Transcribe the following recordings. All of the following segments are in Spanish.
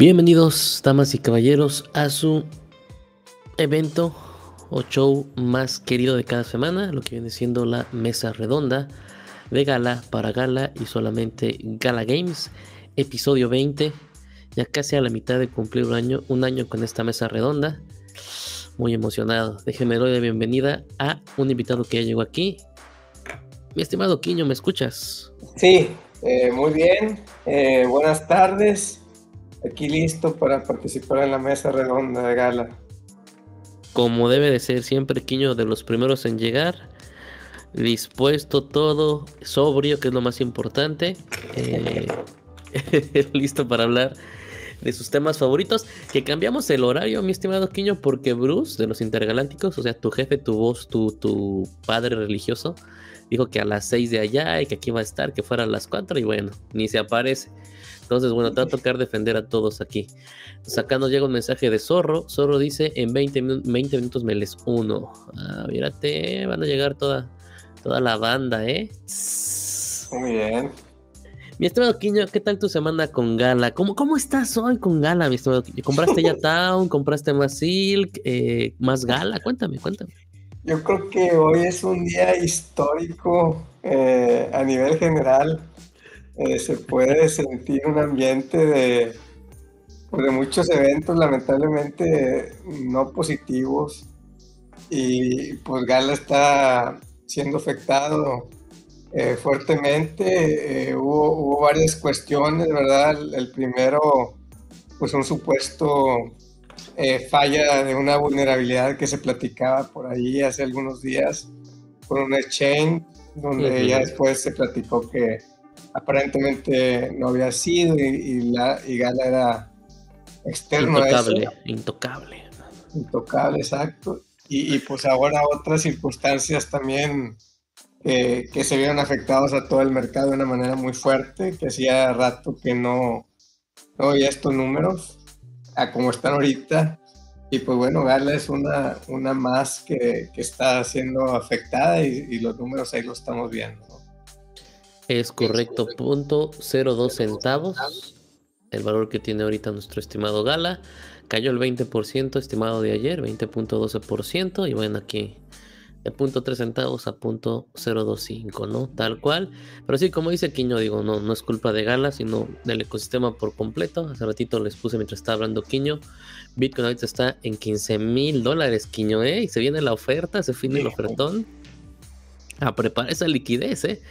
Bienvenidos, damas y caballeros, a su evento o show más querido de cada semana, lo que viene siendo la mesa redonda de gala para gala y solamente Gala Games, episodio 20, ya casi a la mitad de cumplir un año, un año con esta mesa redonda. Muy emocionado. Déjenme dar la bienvenida a un invitado que ya llegó aquí. Mi estimado Quiño, ¿me escuchas? Sí, eh, muy bien. Eh, buenas tardes aquí listo para participar en la mesa redonda de gala. Como debe de ser siempre, Quiño, de los primeros en llegar. Dispuesto todo, sobrio, que es lo más importante. Eh, listo para hablar de sus temas favoritos. Que cambiamos el horario, mi estimado Quiño, porque Bruce, de los Intergalácticos, o sea, tu jefe, tu voz, tu, padre religioso, dijo que a las 6 de allá y que aquí va a estar, que fuera a las 4 y bueno, ni se aparece. Entonces, bueno, te va a tocar defender a todos aquí. Entonces, acá nos llega un mensaje de Zorro. Zorro dice, en 20, minutos me les uno. Ah, mírate, van a llegar toda, toda la banda, ¿eh? Muy bien. Mi estimado Quiño, ¿qué tal tu semana con Gala? ¿Cómo, cómo estás hoy con Gala, mi estimado ¿Compraste ya Town? ¿Compraste más Silk? Eh, ¿Más Gala? Cuéntame, cuéntame. Yo creo que hoy es un día histórico eh, a nivel general eh, se puede sentir un ambiente de, pues, de muchos eventos lamentablemente no positivos y pues Gala está siendo afectado eh, fuertemente. Eh, hubo, hubo, varias cuestiones, ¿verdad? El, primero, pues un supuesto falla de una vulnerabilidad que se platicaba por ahí hace algunos días por un exchange, donde ya después se platicó que aparentemente no había sido y, la, y Gala era externo intocable, Intocable. Intocable, exacto. Y, pues ahora otras circunstancias también que se vieron afectados a todo el mercado de una manera muy fuerte, que hacía rato que no, no estos números a como están ahorita. Y pues bueno, Gala es una, una más que, que está siendo afectada y, y, los números ahí los estamos viendo. Es correcto, punto 02 centavos. El valor que tiene ahorita nuestro estimado Gala. Cayó el 20% estimado de ayer, 20.12%. Y bueno, aquí de punto 3 centavos a punto 025, ¿no? Tal cual. Pero sí, como dice Quiño, digo, no, no es culpa de Gala, sino del ecosistema por completo. Hace ratito les puse mientras estaba hablando Quiño. Bitcoin ahorita está en 15 mil dólares, Quiño, ¿eh? Y se viene la oferta, se viene el ofertón. A preparar esa liquidez, ¿eh?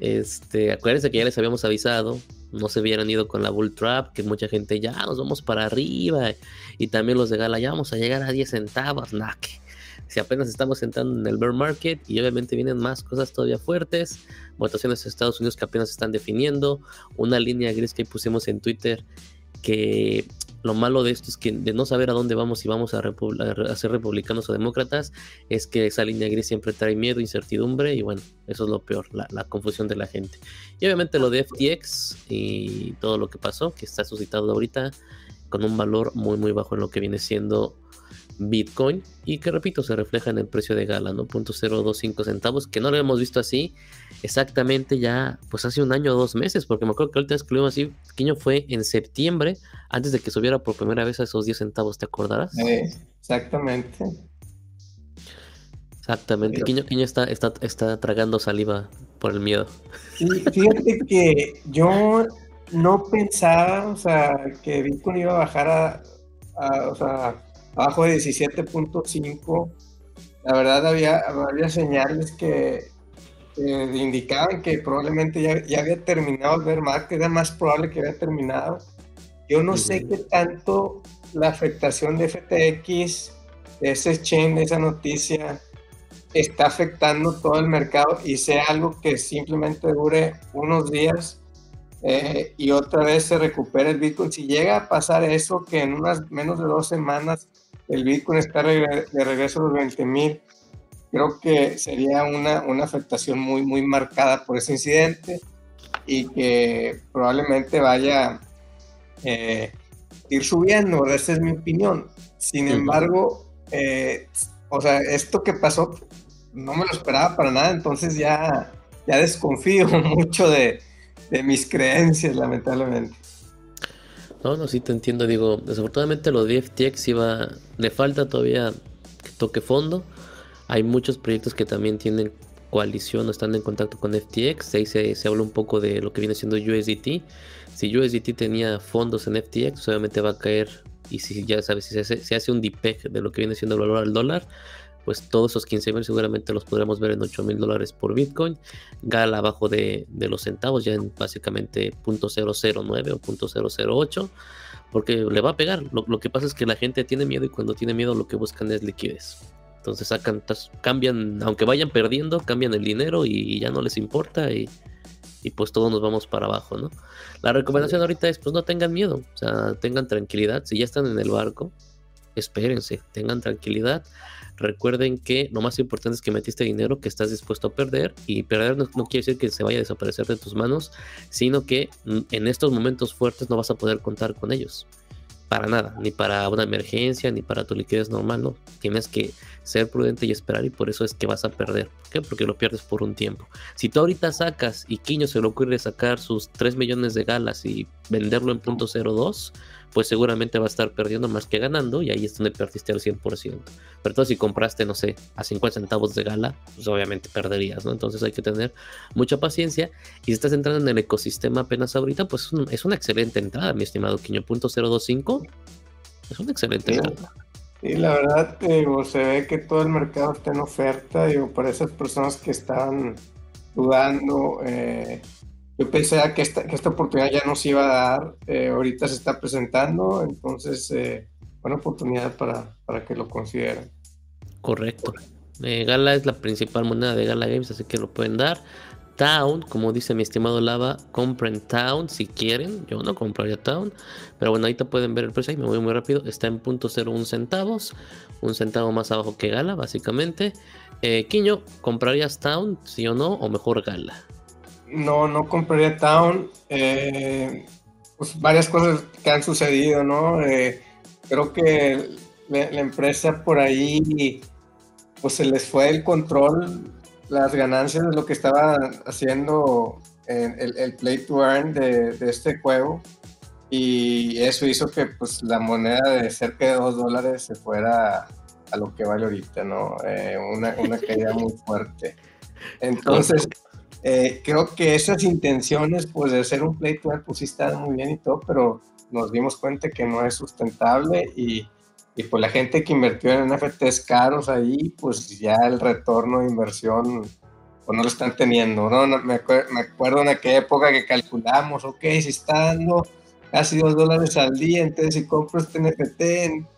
Este, acuérdense que ya les habíamos avisado, no se hubieran ido con la Bull Trap, que mucha gente ya nos vamos para arriba. Y también los de Gala, ya vamos a llegar a 10 centavos, nah, si apenas estamos entrando en el bear market y obviamente vienen más cosas todavía fuertes, votaciones de Estados Unidos que apenas se están definiendo, una línea gris que pusimos en Twitter que lo malo de esto es que de no saber a dónde vamos, si vamos a, ser republicanos o demócratas, es que esa línea gris siempre trae miedo, incertidumbre y bueno, eso es lo peor, la, confusión de la gente. Y obviamente lo de FTX y todo lo que pasó, que está suscitado ahorita con un valor muy muy bajo en lo que viene siendo Bitcoin y que repito se refleja en el precio de Gala, ¿no? .025 centavos, que no lo hemos visto así exactamente ya pues hace un año o dos meses, porque me acuerdo que la última vez que lo vimos así, Quiño fue en septiembre, antes de que subiera por primera vez a esos 10 centavos, ¿te acordarás? exactamente. Exactamente, Quiño, Quiño está, está, está tragando saliva por el miedo. Sí, fíjate que yo no pensaba, o sea, que Bitcoin iba a bajar a, a o sea, abajo de 17.5, la verdad había, había señales que, indicaban que probablemente ya, había terminado el bear market, era más probable que había terminado. Yo no sé qué tanto la afectación de FTX, de ese chain, de esa noticia, está afectando todo el mercado y sea algo que simplemente dure unos días eh, y otra vez se recupere el Bitcoin. Si llega a pasar eso, que en unas menos de dos semanas el Bitcoin está de regreso a los 20 mil, creo que sería una, una afectación muy, muy marcada por ese incidente y que probablemente vaya eh, ir subiendo, esa es mi opinión. Sin embargo, eh, o sea, esto que pasó no me lo esperaba para nada, entonces ya, ya desconfío mucho de, de mis creencias, lamentablemente. No, no, sí te entiendo. Digo, desafortunadamente lo de FTX iba, le falta todavía que toque fondo. Hay muchos proyectos que también tienen coalición o están en contacto con FTX. Ahí se, se habla un poco de lo que viene siendo USDT. Si USDT tenía fondos en FTX, obviamente va a caer. Y si ya sabes, si se hace, se hace un DPEG de lo que viene siendo el valor al dólar, pues todos esos 15 mil seguramente los podremos ver en 8 mil dólares por Bitcoin. Gal abajo de, los centavos, ya en básicamente .009 o .008, porque le va a pegar. Lo, que pasa es que la gente tiene miedo y cuando tiene miedo lo que buscan es liquidez. Entonces sacan, cambian, aunque vayan perdiendo, cambian el dinero y, ya no les importa y, y, pues todos nos vamos para abajo, ¿no? La recomendación ahorita es pues no tengan miedo, o sea, tengan tranquilidad. Si ya están en el barco, espérense, tengan tranquilidad Recuerden que lo más importante es que metiste dinero que estás dispuesto a perder y perder no, quiere decir que se vaya a desaparecer de tus manos, sino que en estos momentos fuertes no vas a poder contar con ellos. Para nada, ni para una emergencia, ni para tu liquidez normal, no. Tienes que ser prudente y esperar y por eso es que vas a perder. ¿Por qué? Porque lo pierdes por un tiempo. Si tú ahorita sacas y Quiño se le ocurre sacar sus 3 millones de galas y venderlo en punto 02, pues seguramente va a estar perdiendo más que ganando y ahí es donde perdiste al 100%. Pero entonces si compraste, no sé, a 50 centavos de gala, pues obviamente perderías, ¿no? Entonces hay que tener mucha paciencia y si estás entrando en el ecosistema apenas ahorita, pues es, una excelente entrada, mi estimado Quiño, punto 025. Es una excelente entrada. Sí, la verdad, se ve que todo el mercado está en oferta, digo, para esas personas que están dudando, eh, yo pensé que esta, que esta oportunidad ya no se iba a dar, eh, ahorita se está presentando, entonces eh, buena oportunidad para, para, que lo consideren. Correcto. Eh, Gala es la principal moneda de Gala Games, así que lo pueden dar. Town, como dice mi estimado Lava, compren Town si quieren. Yo no compraría Town, pero bueno, ahorita pueden ver el precio. Me voy muy rápido. Está en .01 centavos, un centavo más abajo que Gala, básicamente. Eh, Quiño, ¿comprarías Town, sí o no? O mejor Gala. No, no compraría Town. Eh, pues varias cosas que han sucedido, ¿no? Eh, creo que la, empresa por ahí, pues se les fue el control, las ganancias de lo que estaba haciendo el, el, play to earn de, este juego. Y eso hizo que pues la moneda de cerca de 2 dólares se fuera a lo que vale ahorita, ¿no? Eh, una, una caída muy fuerte. Entonces, eh, creo que esas intenciones, pues, de hacer un play to pues sí están muy bien y todo, pero nos dimos cuenta que no es sustentable y, y pues la gente que invirtió en NFTs caros ahí, pues ya el retorno de inversión pues no lo están teniendo, ¿no? me, me, acuerdo en aquella época que calculamos, ok, si está dando casi dos dólares al día, entonces si compro este NFT en,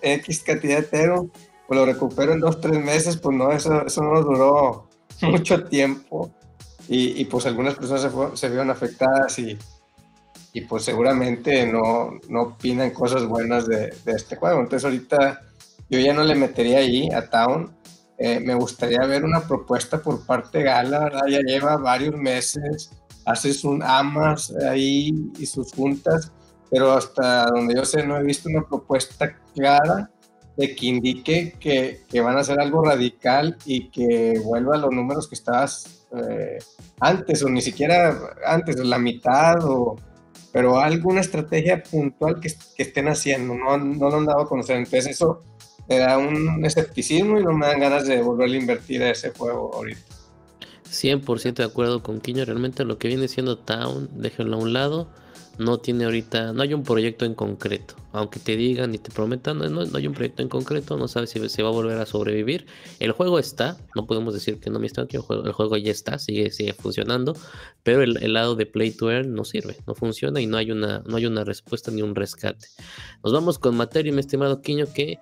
X cantidad de Ethereum, pues lo recupero en dos, tres meses, pues no, eso, eso no nos duró mucho tiempo y, pues algunas personas se, se vieron afectadas y, y, pues seguramente no, no opinan cosas buenas de, de, este juego. Entonces ahorita yo ya no le metería ahí a Town. Eh, me gustaría ver una propuesta por parte de Gala, ¿verdad? Ya lleva varios meses, hace sus amas ahí y sus juntas, pero hasta donde yo sé no he visto una propuesta clara de que indique que, que, van a hacer algo radical y que vuelva a los números que estabas eh, antes, o ni siquiera antes, la mitad, o, pero alguna estrategia puntual que, que estén haciendo, no, no lo han dado a conocer. Entonces eso me da un escepticismo y no me dan ganas de volver a invertir a ese juego ahorita. 100% de acuerdo con Quiño, realmente lo que viene siendo Town, déjenlo a un lado no tiene ahorita, no hay un proyecto en concreto. Aunque te digan y te prometan, no, hay un proyecto en concreto, no sabes si se va a volver a sobrevivir. El juego está, no podemos decir que no, mi el juego, el juego ya está, sigue, funcionando, pero el, lado de Play to Earn no sirve, no funciona y no hay una, no hay una respuesta ni un rescate. Nos vamos con materia, mi estimado Quiño, que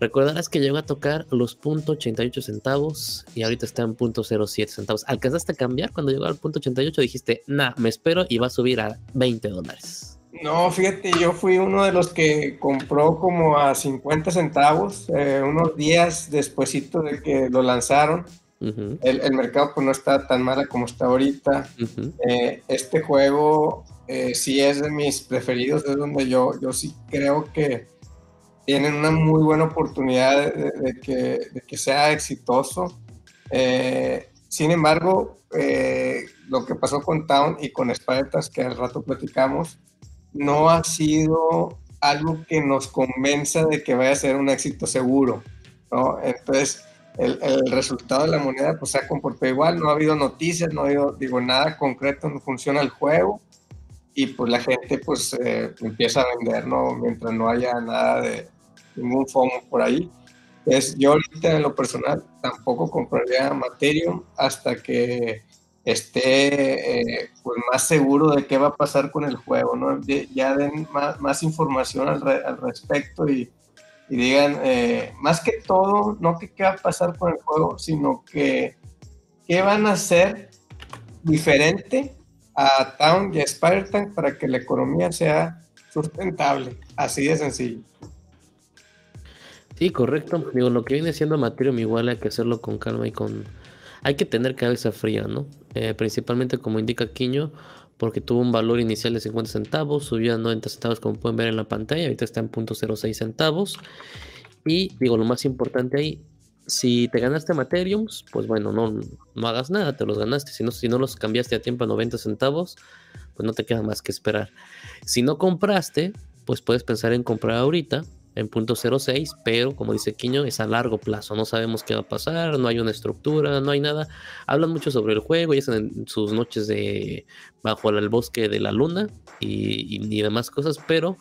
Recordarás que llegó a tocar los punto .88 centavos y ahorita está en punto .07 centavos. ¿Alcanzaste a cambiar cuando llegó al punto .88? Dijiste, nah, me espero y va a subir a 20 dólares. No, fíjate, yo fui uno de los que compró como a 50 centavos eh, unos días despuesito de que lo lanzaron. el, mercado pues no está tan mala como está ahorita. Eh, este juego eh, sí es de mis preferidos, es donde yo, yo sí creo que tienen una muy buena oportunidad de, que, sea exitoso. Eh, sin embargo, eh, lo que pasó con Town y con Spartas, que al rato platicamos, no ha sido algo que nos convenza de que vaya a ser un éxito seguro, ¿no? Entonces, el, resultado de la moneda pues se ha comportado igual, no ha habido noticias, no ha habido, digo, nada concreto, no funciona el juego y pues la gente pues eh, empieza a vender, ¿no? Mientras no haya nada de ningún FOMO por ahí. Entonces, yo ahorita en lo personal tampoco compraría Materium hasta que esté eh, pues más seguro de qué va a pasar con el juego, ¿no? Ya den más, más información al, al respecto y, y digan, eh, más que todo, no que qué va a pasar con el juego, sino que qué van a hacer diferente a Town y a Spider-Tank para que la economía sea sustentable. Así de sencillo. Sí, correcto. Digo, lo que viene siendo Materium igual hay que hacerlo con calma y con... Hay que tener cabeza fría, ¿no? Eh, principalmente como indica Quiño, porque tuvo un valor inicial de 50 centavos, subió a 90 centavos como pueden ver en la pantalla, ahorita está en 0.06 centavos. Y digo, lo más importante ahí, si te ganaste Materiums, pues bueno, no, no hagas nada, te los ganaste. Si no, si no los cambiaste a tiempo a 90 centavos, pues no te queda más que esperar. Si no compraste, pues puedes pensar en comprar ahorita en punto 06, pero como dice Quiño, es a largo plazo, no sabemos qué va a pasar, no hay una estructura, no hay nada. Hablan mucho sobre el juego y están en sus noches de bajo el bosque de la luna y, y, demás cosas, pero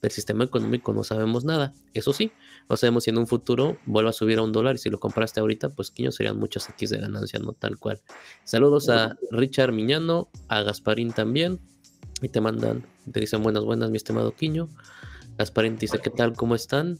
del sistema económico no sabemos nada. Eso sí, no sabemos si en un futuro vuelva a subir a un dólar y si lo compraste ahorita, pues Quiño serían muchos X de ganancia, no tal cual. Saludos a Richard Miñano, a Gasparín también, y te mandan, te dicen buenas, buenas, mi estimado Quiño. Gasparín dice, ¿qué tal? ¿Cómo están?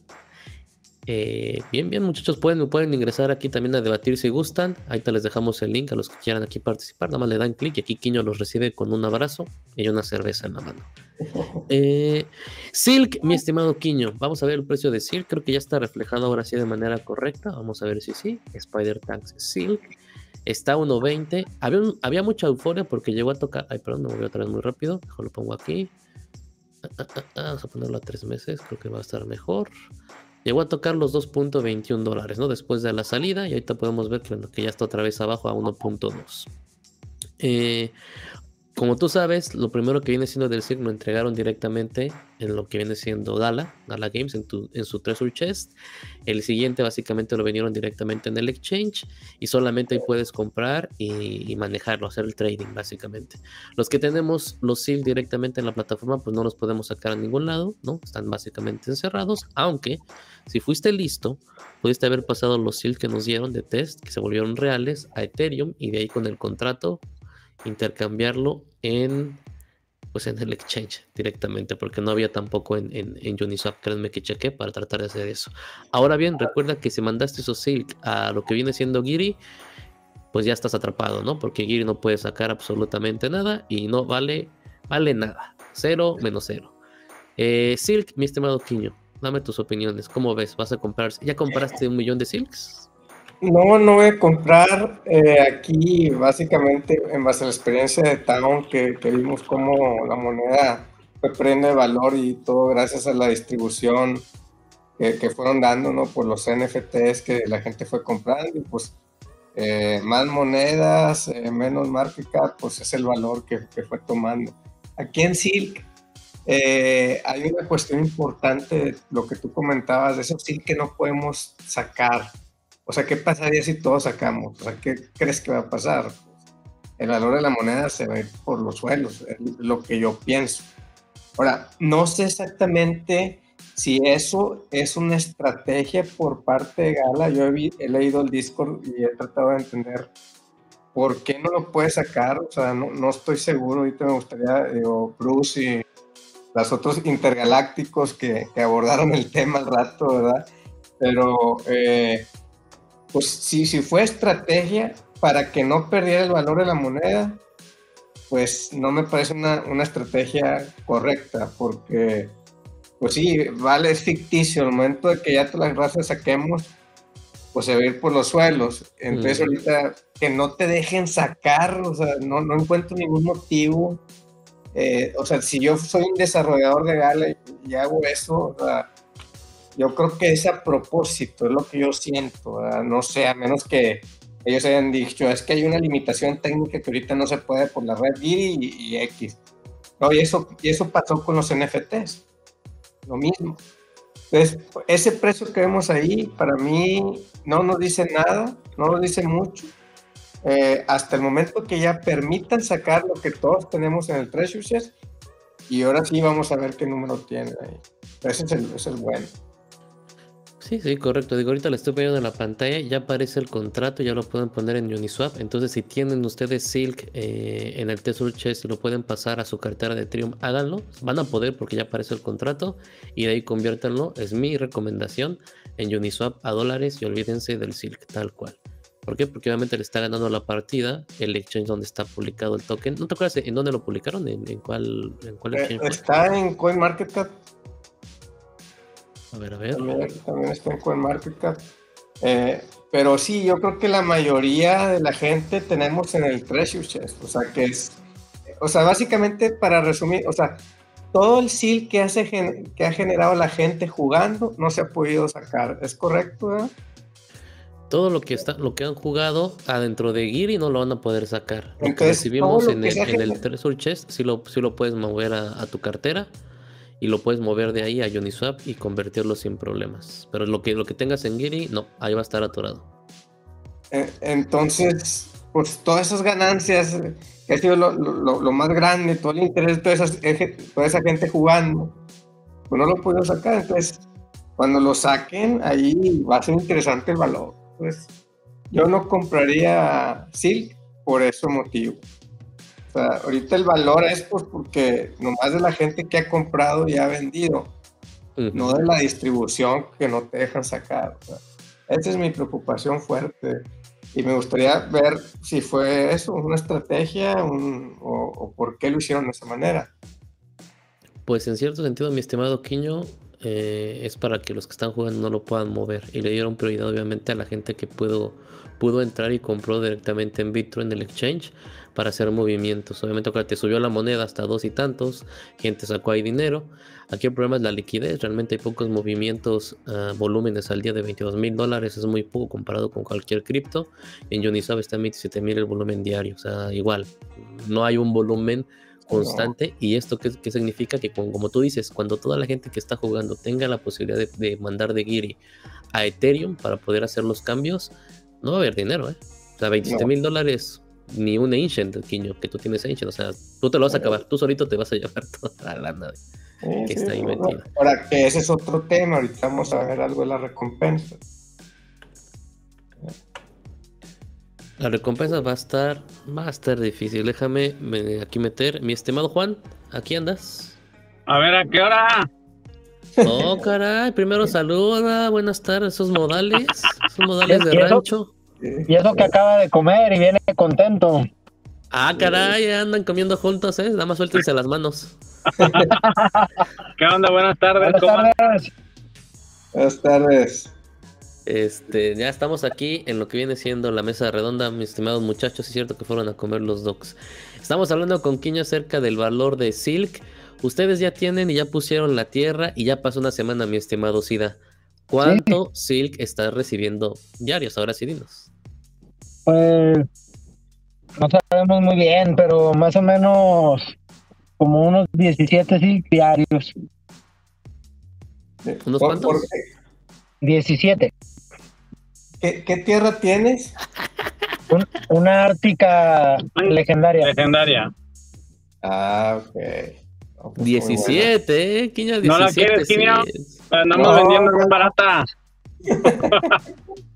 Eh, bien, bien, muchachos, pueden, pueden ingresar aquí también a debatir si gustan. Ahí te les dejamos el link a los que quieran aquí participar. Nada más le dan clic y aquí Quiño los recibe con un abrazo y una cerveza en la mano. Eh, Silk, mi estimado Quiño, vamos a ver el precio de Silk. Creo que ya está reflejado ahora sí de manera correcta. Vamos a ver si sí. Spider Tanks Silk está a 1.20. Había, había mucha euforia porque llegó a tocar. Ay, perdón, me voy otra vez muy rápido. Mejor lo pongo aquí. Vamos a ponerlo a tres meses, creo que va a estar mejor. Llegó a tocar los 2.21 dólares, ¿no? Después de la salida, y ahorita podemos ver que, ya está otra vez abajo a 1.2. Eh, como tú sabes, lo primero que viene siendo del signo entregaron directamente en lo que viene siendo Gala, Gala Games, en, en su Treasure Chest. El siguiente básicamente lo vinieron directamente en el exchange y solamente ahí puedes comprar y, manejarlo, hacer el trading básicamente. Los que tenemos los SEAL directamente en la plataforma, pues no los podemos sacar a ningún lado, ¿no? Están básicamente encerrados, aunque si fuiste listo, pudiste haber pasado los SEAL que nos dieron de test, que se volvieron reales, a Ethereum y de ahí con el contrato intercambiarlo en pues en el exchange directamente, porque no había tampoco en, en, Uniswap, créanme que chequé para tratar de hacer eso. Ahora bien, recuerda que si mandaste esos Silk a lo que viene siendo Giri, pues ya estás atrapado, ¿no? Porque Giri no puede sacar absolutamente nada y no vale, vale nada. Cero menos cero. Eh, Silk, mi estimado Quiño, dame tus opiniones. ¿Cómo ves? ¿Vas a comprar? ¿Ya compraste un millón de Silks? No, no voy a comprar eh, aquí básicamente en base a la experiencia de Town que, vimos cómo la moneda prende valor y todo gracias a la distribución que, fueron dando ¿no? por los NFTs que la gente fue comprando y pues eh, más monedas, eh, menos market cap, pues es el valor que, que fue tomando. Aquí en Silk hay una cuestión importante lo que tú comentabas, de eso Silk que no podemos sacar o sea, ¿qué pasaría si todos sacamos? O sea, ¿qué crees que va a pasar? El valor de la moneda se va a ir por los suelos, es lo que yo pienso. Ahora, no sé exactamente si eso es una estrategia por parte de Gala. Yo he, leído el Discord y he tratado de entender por qué no lo puede sacar. O sea, no, no estoy seguro. Ahorita me gustaría, digo, Bruce y los otros intergalácticos que, que abordaron el tema al rato, ¿verdad? Pero eh, pues si, si fue estrategia para que no perdiera el valor de la moneda, pues no me parece una, una estrategia correcta, porque pues sí, vale, es ficticio, el momento de que ya todas las razas saquemos, pues se va a ir por los suelos. Entonces ahorita que no te dejen sacar, o sea, no, no encuentro ningún motivo. Eh, o sea, si yo soy un desarrollador de Gala y, hago eso, o sea, yo creo que es a propósito, es lo que yo siento, no sé, a menos que ellos hayan dicho, es que hay una limitación técnica que ahorita no se puede por la red y, y X. y, eso, y eso pasó con los NFTs. Lo mismo. Entonces, ese precio que vemos ahí, para mí, no nos dice nada, no nos dice mucho. Eh, hasta el momento que ya permitan sacar lo que todos tenemos en el Treasure y ahora sí vamos a ver qué número tiene ahí. Ese es el, ese es el bueno. Sí, sí, correcto. Digo, ahorita le estoy poniendo en la pantalla, ya aparece el contrato, ya lo pueden poner en Uniswap. Entonces, si tienen ustedes Silk eh, en el Tesoro Chest y lo pueden pasar a su cartera de Ethereum, háganlo. Van a poder porque ya aparece el contrato y de ahí conviértanlo. Es mi recomendación en Uniswap a dólares y olvídense del Silk tal cual. ¿Por qué? Porque obviamente le está ganando la partida el exchange donde está publicado el token. ¿No te acuerdas en dónde lo publicaron? ¿En, cuál, en cuál eh, exchange? está en CoinMarketCap. A ver, a ver. También, está en CoinMarketCap. Eh, pero sí, yo creo que la mayoría de la gente tenemos en el Treasure Chest. O sea, que es. O sea, básicamente, para resumir, o sea, todo el SEAL que, hace, que ha generado la gente jugando no se ha podido sacar. ¿Es correcto? Todo lo que está, lo que han jugado adentro de Giri no lo van a poder sacar. Lo que recibimos en, el, Treasure Chest, sí lo, lo puedes mover a tu cartera y lo puedes mover de ahí a Uniswap y convertirlo sin problemas. Pero lo que, lo que tengas en Giri, no, ahí va a estar atorado. Eh, entonces, pues todas esas ganancias, que ha sido lo, más grande, todo el interés de toda, esa gente jugando, pues no lo puedo sacar. Entonces, cuando lo saquen, ahí va a ser interesante el valor. Pues yo no compraría Silk por ese motivo. O sea, ahorita el valor es pues porque nomás de la gente que ha comprado y ha vendido, no de la distribución que no te dejan sacar. esa es mi preocupación fuerte. Y me gustaría ver si fue eso, una estrategia o, por qué lo hicieron de esa manera. Pues en cierto sentido, mi estimado Quiño, eh, es para que los que están jugando no lo puedan mover. Y le dieron prioridad obviamente a la gente que pudo, pudo entrar y compró directamente en Bitcoin en el exchange para hacer movimientos. Obviamente, cuando te subió la moneda hasta dos y tantos, gente sacó ahí dinero. Aquí el problema es la liquidez. Realmente hay pocos movimientos, uh, volúmenes al día de 22 mil dólares. Es muy poco comparado con cualquier cripto. En Uniswap está en 27 mil el volumen diario. O sea, igual, no hay un volumen constante. ¿Y esto qué, significa? Que como, tú dices, cuando toda la gente que está jugando tenga la posibilidad de, mandar de Giri a Ethereum para poder hacer los cambios, no va a haber dinero, ¿eh? O sea, 27 mil dólares ni un Ancient, Quiño, que tú tienes Ancient. O sea, tú te lo vas a acabar, tú solito te vas a llevar toda la lana que está ahí metida. Ahora, que ese es otro tema, ahorita vamos a ver algo de la recompensa. La recompensa va a estar, va a estar difícil. Déjame aquí meter. Mi estimado Juan, ¿aquí andas? A ver, ¿a qué hora? Oh, caray, primero saluda, buenas tardes, esos modales, esos modales de rancho. Y eso que acaba de comer y viene contento. Ah, caray, andan comiendo juntos, ¿eh? Nada más suéltense las manos. ¿Qué onda? Buenas tardes. Buenas tardes. Buenas tardes. Este, ya estamos aquí en lo que viene siendo la mesa redonda, mis estimados muchachos. Es cierto que fueron a comer los dogs. Estamos hablando con Quiño acerca del valor de Silk. Ustedes ya tienen y ya pusieron la tierra y ya pasó una semana, mi estimado Sida. ¿Cuánto Silk está recibiendo diarios? Ahora sí, dinos. Pues no sabemos muy bien, pero más o menos como unos 17 sí, diarios. ¿Unos cuantos? 17. ¿Qué, tierra tienes? una ártica legendaria. Legendaria. Ah, ok. 17, pues, ¿eh? 17, ¿No la quieres, Quiño? Andamos vendiendo muy barata.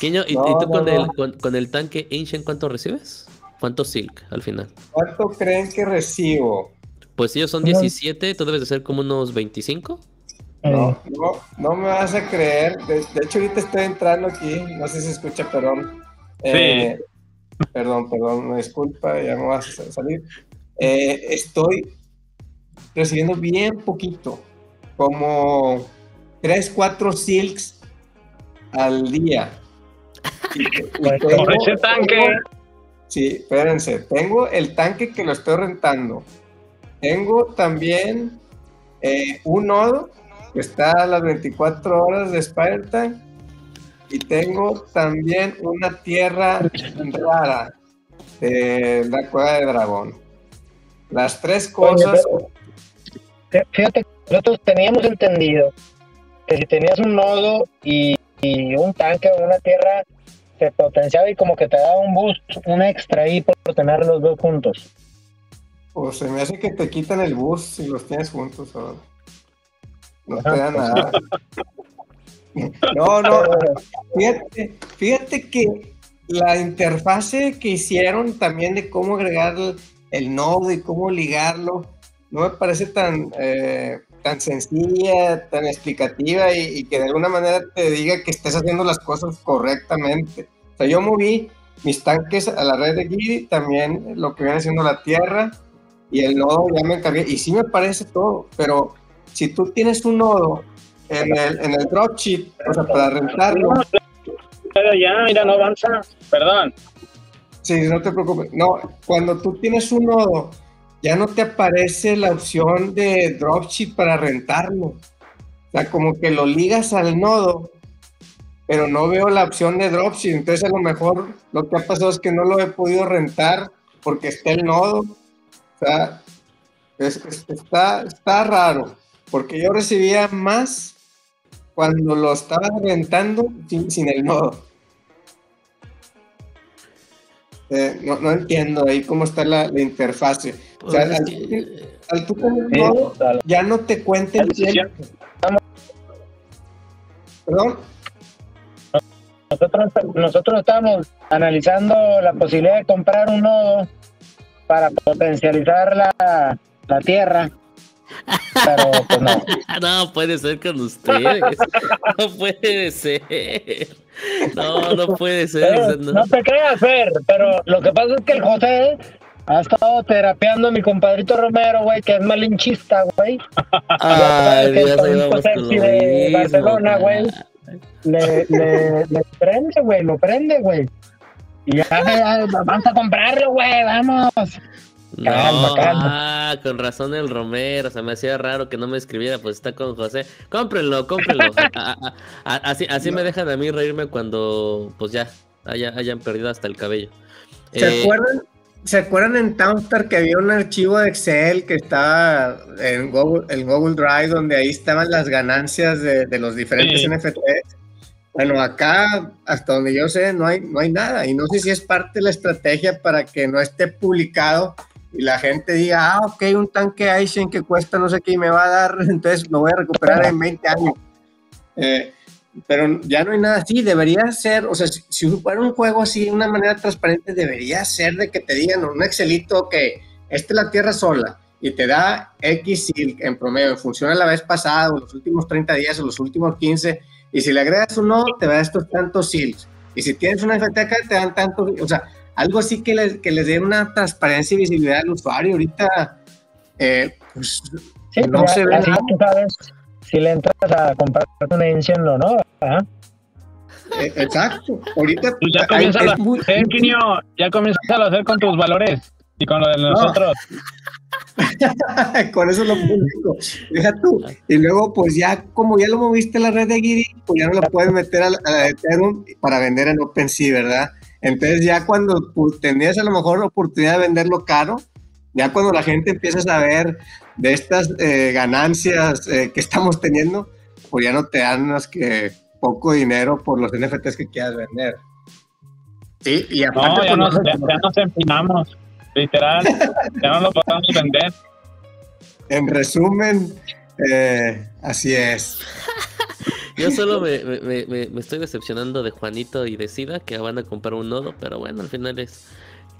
¿y, tú con, el, con, el tanque Ancient cuánto recibes? ¿Cuánto Silk al final? ¿Cuánto creen que recibo? Pues ellos son 17, tú debes de ser como unos 25. No, no, no me vas a creer. De, hecho, ahorita estoy entrando aquí, no sé si se escucha, perdón. Eh, perdón, perdón, me disculpa, ya me vas a salir. Eh, estoy recibiendo bien poquito, como 3, 4 silks al día. Por ese tanque. sí, espérense. Tengo el tanque que lo estoy rentando. Tengo también eh, un nodo que está a las 24 horas de Spider Y tengo también una tierra rara de la cueva de dragón. Las tres cosas. fíjate, nosotros teníamos entendido que si tenías un nodo y, un tanque o una tierra, se potenciaba y como que te daba un boost, un extra ahí por tener los dos juntos. Pues se me hace que te quitan el boost si los tienes juntos. No te da nada. No, no. Fíjate, fíjate que la interfase que hicieron también de cómo agregar el nodo y cómo ligarlo, no me parece tan, eh, tan sencilla, tan explicativa y, que de alguna manera te diga que estés haciendo las cosas correctamente. O sea, yo moví mis tanques a la red de Giri, también lo que viene siendo la tierra y el nodo ya me encargué. Y sí me parece todo, pero si tú tienes un nodo en el, en el dropship, o sea, para rentarlo. Pero ya, mira, no avanza. Perdón. Sí, no te preocupes. No, cuando tú tienes un nodo, ya no te aparece la opción de dropship para rentarlo. O sea, como que lo ligas al nodo, pero no veo la opción de dropship. Entonces, a lo mejor lo que ha pasado es que no lo he podido rentar porque está el nodo. O sea, está, está raro, porque yo recibía más cuando lo estaba rentando sin, el nodo. Eh, no, entiendo ahí cómo está la, interfase. O sea, pues al, tú tener el nodo, ya no te cuenta el tiempo. ¿Perdón? Nosotros, nosotros estamos analizando la posibilidad de comprar un nodo para potencializar la, la tierra pero pues no. no puede ser con ustedes. No puede ser. No, no puede ser. no. te creas, Fer, pero lo que pasa es que el José ha estado terapeando a mi compadrito Romero, güey, que es malinchista, güey. Ay, un de Barcelona, güey. Le, le, le prende, güey, lo prende, güey. Y ya, vamos a comprarlo, güey, vamos. No, ah, con razón el Romero, o sea, me hacía raro que no me escribiera, pues está con José. Cómprenlo, cómprenlo. así así me dejan a mí reírme cuando, pues ya, hayan perdido hasta el cabello. ¿Se eh, acuerdan? ¿Se acuerdan en Townstar que había un archivo de Excel que estaba en Google, Google Drive donde ahí estaban las ganancias de, los diferentes NFTs? Bueno, acá, hasta donde yo sé, no hay, no hay nada. Y no sé si es parte de la estrategia para que no esté publicado y la gente diga, ah, ok, un tanque Aizen que cuesta no sé qué y me va a dar, entonces lo voy a recuperar en 20 años. Eh, pero ya no hay nada así, debería ser, o sea, si, si fuera un juego así de una manera transparente, debería ser de que te digan un Excelito que esta es la tierra sola y te da X en promedio, funciona la vez pasada, o los últimos 30 días, o los últimos 15, y si le agregas uno, te da estos tantos SEALs. Y si tienes una FTK, te dan tantos, o sea, algo así que les, que les dé una transparencia y visibilidad al usuario. Ahorita, eh, pues, no se ve sabes si le entras a comprar una edición o no, eh, exacto. Ahorita pues ya comienza a hacer, ya comienza a hacer con tus valores y con lo de nosotros. con eso lo publico. Deja tú. Y luego, pues ya, como ya lo moviste a la red de Giri, pues ya no lo puedes meter a la, a Ethereum para vender en OpenSea, ¿verdad? Entonces ya cuando pues, tenías a lo mejor la oportunidad de venderlo caro, ya cuando la gente empieza a saber de estas eh, ganancias eh, que estamos teniendo, pues ya no te dan más que poco dinero por los NFTs que quieras vender. Sí, y aparte... No, ya, pues, ya, nos empinamos, literal, ya no lo podemos vender. En resumen, eh, así es. Yo solo me, me, me, estoy decepcionando de Juanito y de Sida que van a comprar un nodo, pero bueno, al final es.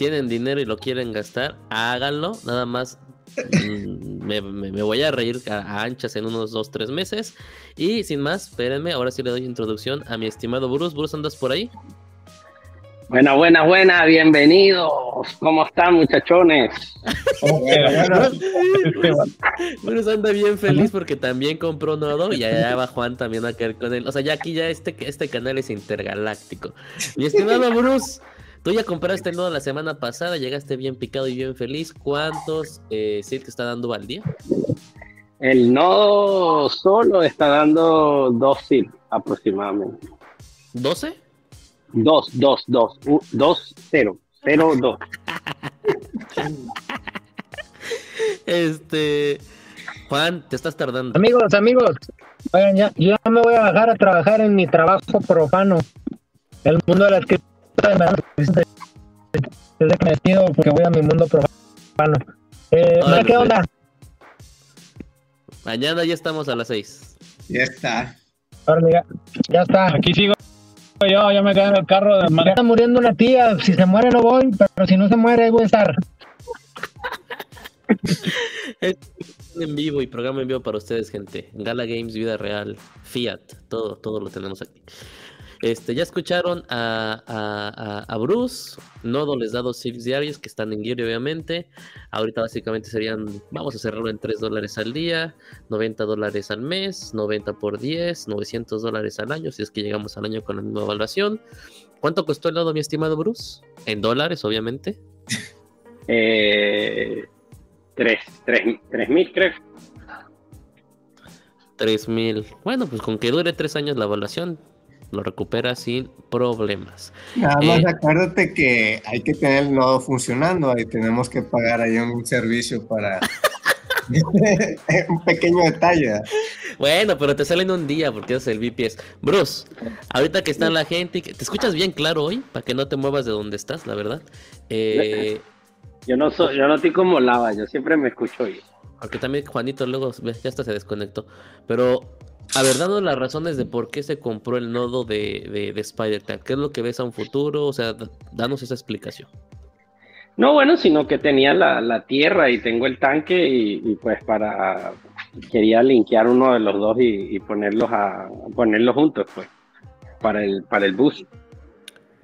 Tienen dinero y lo quieren gastar, háganlo. Nada más mm, me, voy a reír a, anchas en unos 2, 3 meses. Y sin más, espérenme, ahora sí le doy introducción a mi estimado Bruce. Bruce, ¿andas por ahí? Buena, buena, buena, bienvenidos. ¿Cómo están, muchachones? Bueno, anda bien feliz porque también compró Nodo y allá va Juan también a caer con él. O sea, ya aquí ya este, este canal es intergaláctico. Mi estimado Bruce, tú ya compraste el Nodo la semana pasada, llegaste bien picado y bien feliz. ¿Cuántos eh, te está dando al día? El Nodo solo está dando dos SID aproximadamente. ¿12? Dos, dos, dos, dos, cero, cero, dos. Este. Juan, te estás tardando. Amigos, amigos, oigan, ya, yo ya me voy a bajar a trabajar en mi trabajo profano. El mundo de la escritura desde que me despido porque voy a mi mundo profano. Eh, Órale, ¿Qué pues. onda? Mañana ya estamos a las 6. Ya está. Órale, ya, ya está. Aquí sigo yo, ya me quedé en el carro de Ya está muriendo una tía. Si se muere, no voy, pero si no se muere, ahí voy a estar. En vivo y programa en vivo para ustedes, gente. Gala Games, vida real, Fiat, todo, todo lo tenemos aquí. Este, ya escucharon a, a, a- a Bruce, Nodo les da dos six diarios que están en Gear, obviamente. Ahorita básicamente serían, vamos a cerrarlo en 3 dólares al día, 90 dólares al mes, 90 por 10, 900 dólares al año, si es que llegamos al año con la misma evaluación. ¿Cuánto costó el nodo, mi estimado Bruce? En dólares, obviamente. Eh, tres, tres, tres mil, creo. 3000. Bueno, pues con que dure 3 años la evaluación, lo recupera sin problemas. Nada Eh. más acuérdate que hay que tener el nodo funcionando y tenemos que pagar ahí un servicio para un pequeño detalle. Bueno, pero te sale en un día porque es el VPS. Bruce, ahorita que está la gente, te escuchas bien claro hoy, para que no te muevas de donde estás, la verdad. Eh, Yo no soy, yo no estoy como lava, yo siempre me escucho bien. Porque también Juanito luego ya hasta se desconectó. Pero, a ver, dando las razones de por qué se compró el nodo de, de, de Spider-Tank, ¿qué es lo que ves a un futuro? O sea, danos esa explicación. No, bueno, sino que tenía la, la tierra y tengo el tanque y, y pues para quería linkear uno de los dos y, y ponerlos a ponerlos juntos, pues, para el para el bus.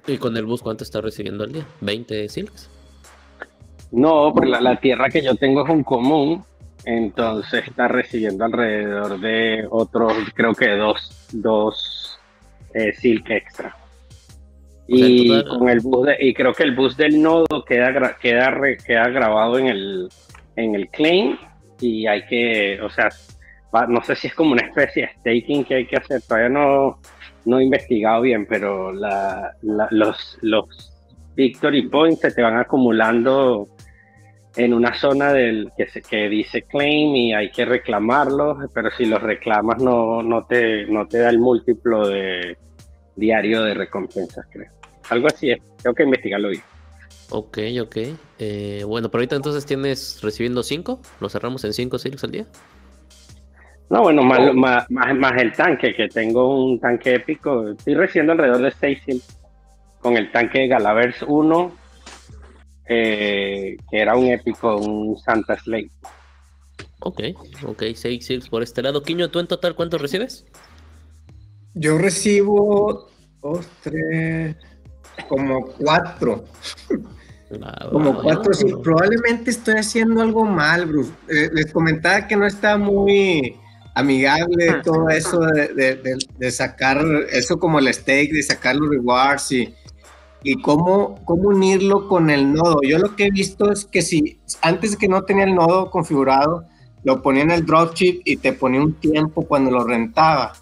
¿Y con el bus cuánto está recibiendo al día? ¿20 silks? No, pues la, la tierra que yo tengo es un común, entonces está recibiendo alrededor de otros, creo que dos, dos eh, silk extra. O sea, en Y con el bus de- y creo que el bus del nodo queda queda re- queda grabado en el en el claim y hay que, o sea, va- no sé si es como una especie de staking que hay que hacer, todavía no no he investigado bien, pero la, la- los los victory points se te van acumulando en una zona del que, se, que dice claim y hay que reclamarlos, pero si los reclamas no, no, te, no te da el múltiplo de diario de recompensas, creo. Algo así es, tengo que investigarlo bien. Ok, ok. Eh, bueno, pero ahorita entonces tienes recibiendo 5. ¿Lo cerramos en 5 silks al día? No, bueno, más, más, más, más el tanque, que tengo un tanque épico, estoy recibiendo alrededor de 6 con el tanque Galaverse 1, eh, que era un épico, un Santa Slate. Ok, ok, 6 silks por este lado. Quiño, ¿tú en total cuánto recibes? Yo recibo dos, tres, como cuatro. Ah, Como bueno, cuatro, sí. Probablemente estoy haciendo algo mal, Bruce. Eh, les comentaba que no está muy amigable todo eso de, de- de- de sacar eso como el stake, de sacar los rewards y, y cómo, cómo unirlo con el nodo. Yo lo que he visto es que si antes que no tenía el nodo configurado, lo ponía en el dropship y te ponía un tiempo cuando lo rentaba,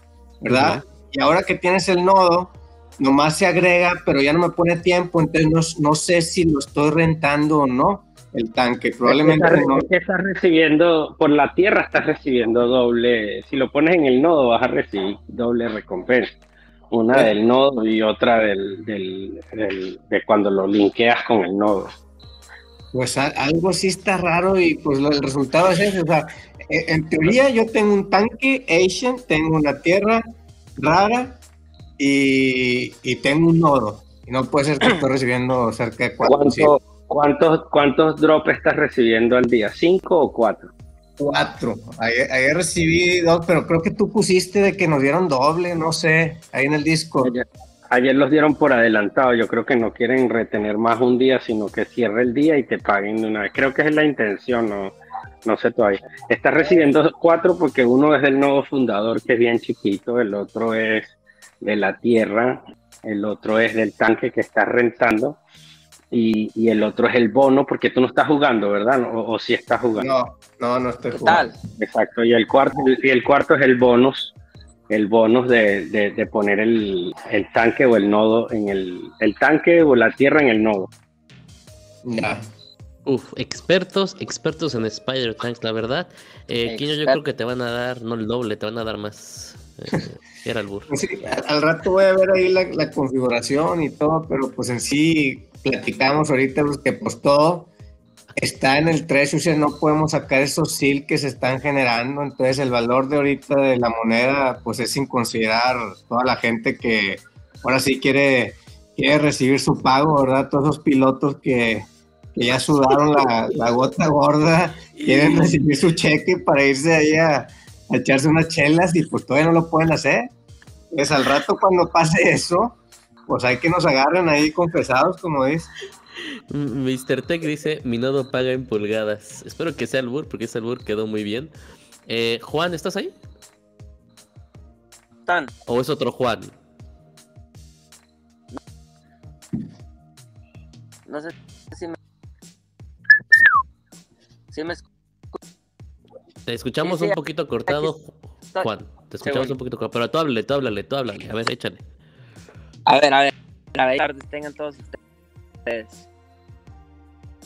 ¿verdad? Y ahora que tienes el nodo, nomás se agrega, pero ya no me pone tiempo, entonces no, no sé si lo estoy rentando o no, el tanque. Probablemente no. es que estás recibiendo, por la tierra estás recibiendo doble, si lo pones en el nodo vas a recibir doble recompensa. Una Sí. del nodo y otra del, del- del- de cuando lo linkeas con el nodo. Pues a- algo sí está raro y pues lo- el resultado es ese. O sea, e- en teoría yo tengo un tanque Asian, tengo una tierra rara y, y tengo un nodo. Y no puede ser que estoy recibiendo cerca de cuatro. sí, ¿Cuánto- ¿Cuántos, ¿Cuántos drops estás recibiendo al día? ¿Cinco o cuatro? Cuatro. Ayer, recibí dos, pero creo que tú pusiste de que nos dieron doble, no sé, ahí en el disco. Ayer, los dieron por adelantado. Yo creo que no quieren retener más un día, sino que cierre el día y te paguen de una vez. Creo que es la intención, no, no sé todavía. Estás recibiendo cuatro porque uno es del nodo fundador, que es bien chiquito, el otro es de la tierra, el otro es del tanque que estás rentando y, y el otro es el bono, porque tú no estás jugando, ¿verdad? O, o sí estás jugando. No, no, no estoy ¿Qué jugando. tal? Exacto, y el cuarto, y el cuarto es el bonus, el bonus de, de- de poner el, el tanque o el nodo en el, el tanque o la tierra en el nodo. Ya. Uf, expertos, expertos en Spider Tanks, la verdad. Eh, yo creo que te van a dar, no el doble, te van a dar más. Eh, era el burro. Sí, al rato voy a ver ahí la, la, configuración y todo, pero pues en sí platicamos ahorita pues, que pues todo está en el treasury, no podemos sacar esos SIL que se están generando, entonces el valor de ahorita de la moneda pues es sin considerar toda la gente que ahora sí quiere, quiere recibir su pago, ¿verdad? Todos esos pilotos que, que ya sudaron la, la, gota gorda, quieren recibir su cheque para irse ahí a, a, echarse unas chelas y pues todavía no lo pueden hacer. Pues al rato cuando pase eso, pues hay que nos agarren ahí confesados, como dice. Mr. Tech dice, mi nodo paga en pulgadas. Espero que sea el Bur, porque ese Bur quedó muy bien. Eh, Juan, ¿estás ahí? ¿Tan? ¿O es otro Juan? No sé si me... Si me Te escuchamos sí, sí, un poquito cortado, Juan. Te escuchamos un poquito cortado. Pero tú háblale, tú háblale, tú háblale. A ver, échale. A ver, a ver. A ver, tengan todos ustedes.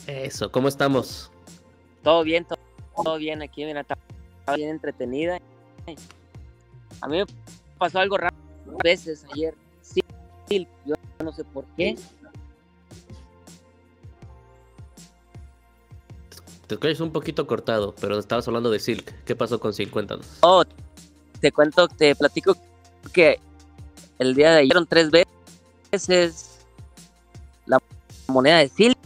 Eso, ¿cómo estamos? Todo bien, todo, todo bien aquí, mira, está bien entretenida. A mí me pasó algo raro a veces ayer. Sí, yo no sé por qué. Te escuchas un poquito cortado, pero estabas hablando de Silk. ¿Qué pasó con Silk? Cuéntanos. Oh, te cuento, te platico que el día de ayer fueron tres veces la moneda de Silk.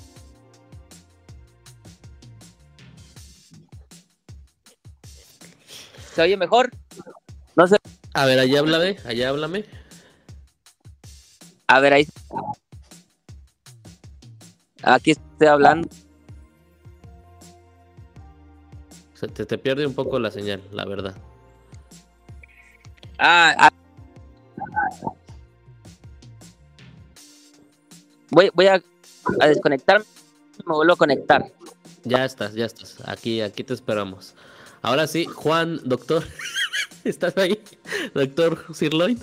¿Se oye mejor? No sé. A ver, allá háblame, allá háblame. A ver, ahí. Aquí estoy hablando. Se te, te pierde un poco la señal, la verdad. Ah, ah. Voy, voy a, a desconectar, me vuelvo a conectar. Ya estás, ya estás. Aquí, aquí te esperamos. Ahora sí, Juan, doctor, ¿estás ahí? Doctor Sirloin.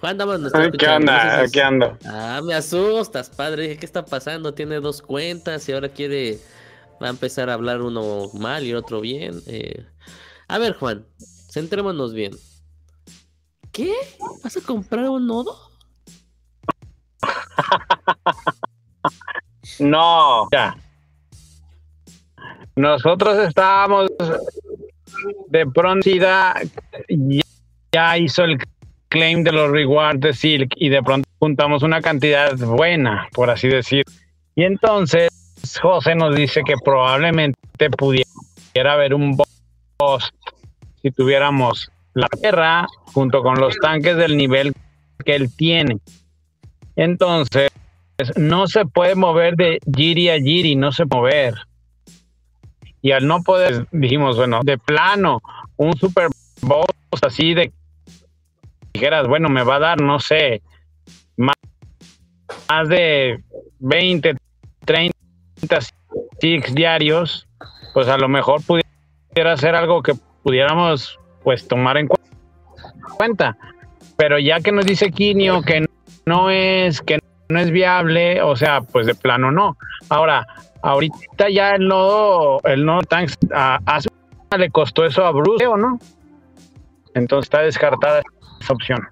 Juan, dame nos está ¿Qué onda? ¿Qué ando? Ah, me asustas, padre. ¿Qué está pasando? Tiene dos cuentas y ahora quiere. Va a empezar a hablar uno mal y otro bien. Eh... A ver, Juan, centrémonos bien. ¿Qué? ¿Vas a comprar un nodo? No, ya. Nosotros estábamos de pronto ya, ya hizo el claim de los rewards de Silk y de pronto juntamos una cantidad buena, por así decir. Y entonces José nos dice que probablemente pudiera haber un post si tuviéramos la tierra junto con los tanques del nivel que él tiene. Entonces, no se puede mover de Giri a Giri, no se mover. Y al no poder, dijimos, bueno, de plano, un Super Bowl así de dijeras, bueno, me va a dar, no sé, más, más de 20, 30 six diarios, pues a lo mejor pudiera ser algo que pudiéramos pues tomar en cuenta. Pero ya que nos dice Quinio que no es, que no es viable, o sea, pues de plano no. Ahora, ahorita ya el nodo, el nodo Tanks a, a, le costó eso a Bruce, ¿o no? Entonces está descartada esa opción.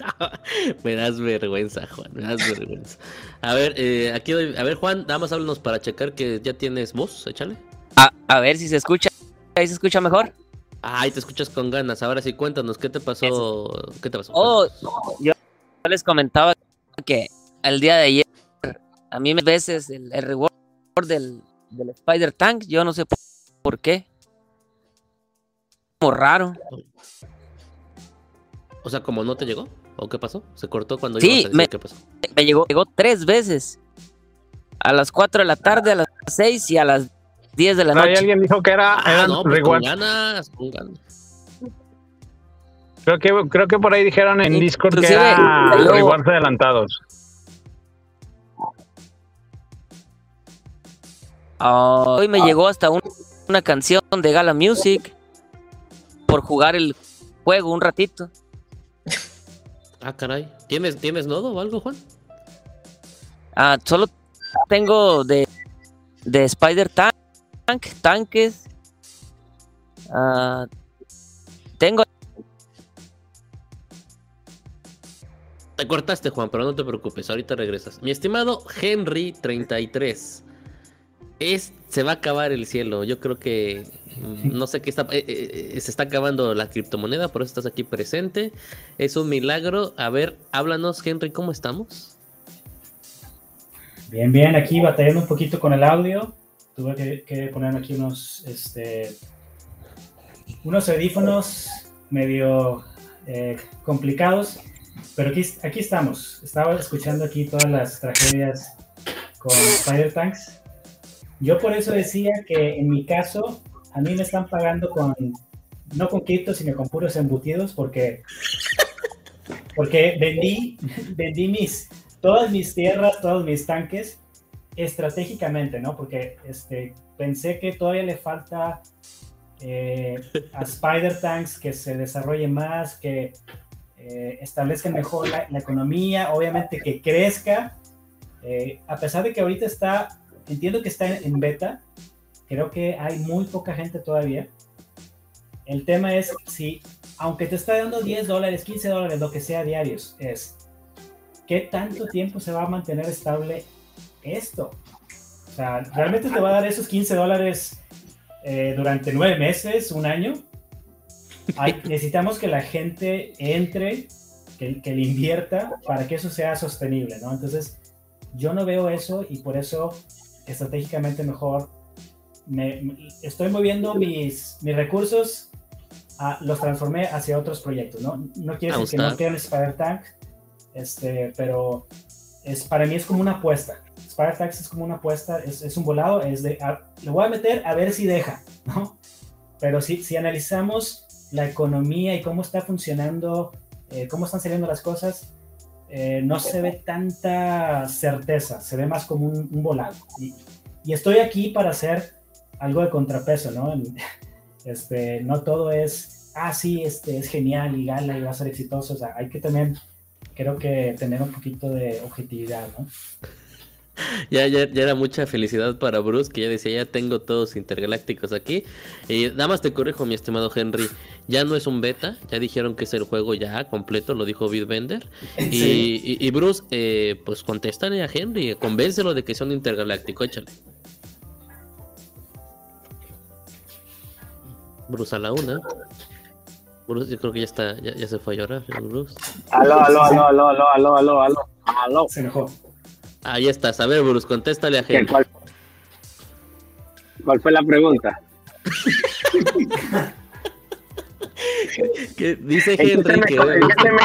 me das vergüenza, Juan, me das vergüenza. A ver, eh, aquí doy, a ver, Juan, nada más háblanos para checar que ya tienes voz, échale. A, a ver si se escucha. ¿Ahí se escucha mejor? Ay, te escuchas con ganas. Ahora sí, cuéntanos, ¿qué te pasó? ¿Qué te pasó? Oh, yo les comentaba que el día de ayer, a mí me veces el, el reward del, del Spider Tank, yo no sé por, por qué. Como raro. O sea, como no te llegó, ¿o qué pasó? ¿Se cortó cuando sí, me, qué pasó? me llegó, llegó tres veces. A las 4 de la tarde, a las 6 y a las 10 de la noche. Ahí alguien dijo que era, ah, eran no, pues rewards. con ganas, con ganas. Creo que, creo que por ahí dijeron en Discord que era rewards adelantados. Ah, hoy me llegó hasta un- una canción de Gala Music por jugar el juego un ratito. Ah, caray. ¿Tienes, ¿Tienes nodo o algo, Juan? Ah, solo tengo de, de Spider Tank, tanques. Ah, tengo Te cortaste, Juan, pero no te preocupes, ahorita regresas. Mi estimado Henry 33. Es, se va a acabar el cielo. Yo creo que no sé qué está. eh, eh, eh, se está acabando la criptomoneda, por eso estás aquí presente. Es un milagro. A ver, háblanos, Henry, ¿cómo estamos? Bien, bien, aquí batallando un poquito con el audio. Tuve que, que ponerme aquí unos, este, unos audífonos medio eh, complicados, pero aquí, aquí estamos. Estaba escuchando aquí todas las tragedias con Fire Tanks. Yo por eso decía que en mi caso, a mí me están pagando con, no con cripto, sino con puros embutidos, porque, porque vendí, vendí mis, todas mis tierras, todos mis tanques estratégicamente, ¿no? Porque este, pensé que todavía le falta eh, a Spider Tanks que se desarrolle más, que eh, establezca mejor la, la, economía, obviamente que crezca. Eh, a pesar de que ahorita está, entiendo que está en, en, beta, creo que hay muy poca gente todavía. El tema es si, aunque te está dando 10 dólares, 15 dólares, lo que sea diarios, es qué tanto tiempo se va a mantener estable esto. O sea, ¿realmente te va a dar esos 15 dólares eh, durante nueve meses, un año? Hay, necesitamos que la gente entre, que, que, le invierta para que eso sea sostenible, ¿no? Entonces, yo no veo eso y por eso estratégicamente mejor me, me, estoy moviendo mis, mis recursos, a, los transformé hacia otros proyectos, ¿no? No quiere decir que no quiero Spider Tank, este, pero es, para mí es como una apuesta. Spider Tax es como una apuesta, es, es un volado, es de, a, le voy a meter a ver si deja, ¿no? Pero si, si analizamos la economía y cómo está funcionando, eh, cómo están saliendo las cosas, eh, no se ve tanta certeza, se ve más como un, un volado. Y, y, estoy aquí para hacer algo de contrapeso, ¿no? Este, no todo es, ah, sí, este, es genial y gala y va a ser exitoso, o sea, hay que también, creo que tener un poquito de objetividad, ¿no? Ya, ya, ya, era mucha felicidad para Bruce, que ya decía, ya tengo todos intergalácticos aquí. Y nada más te corrijo, mi estimado Henry, ya no es un beta, ya dijeron que es el juego ya completo, lo dijo Bitbender. Sí. Y, y, y, Bruce, eh, pues contéstale a Henry, convéncelo de que sea un intergaláctico, échale. Bruce a la una. Bruce, yo creo que ya está, ya, ya se fue a llorar, Bruce. Aló, aló, aló, aló, aló, aló, aló, aló, aló. Se enojó. Ahí estás. A ver, Bruce, contéstale a Henry. ¿Cuál, ¿Cuál fue la pregunta? que dice Henry que... Se me, se, me,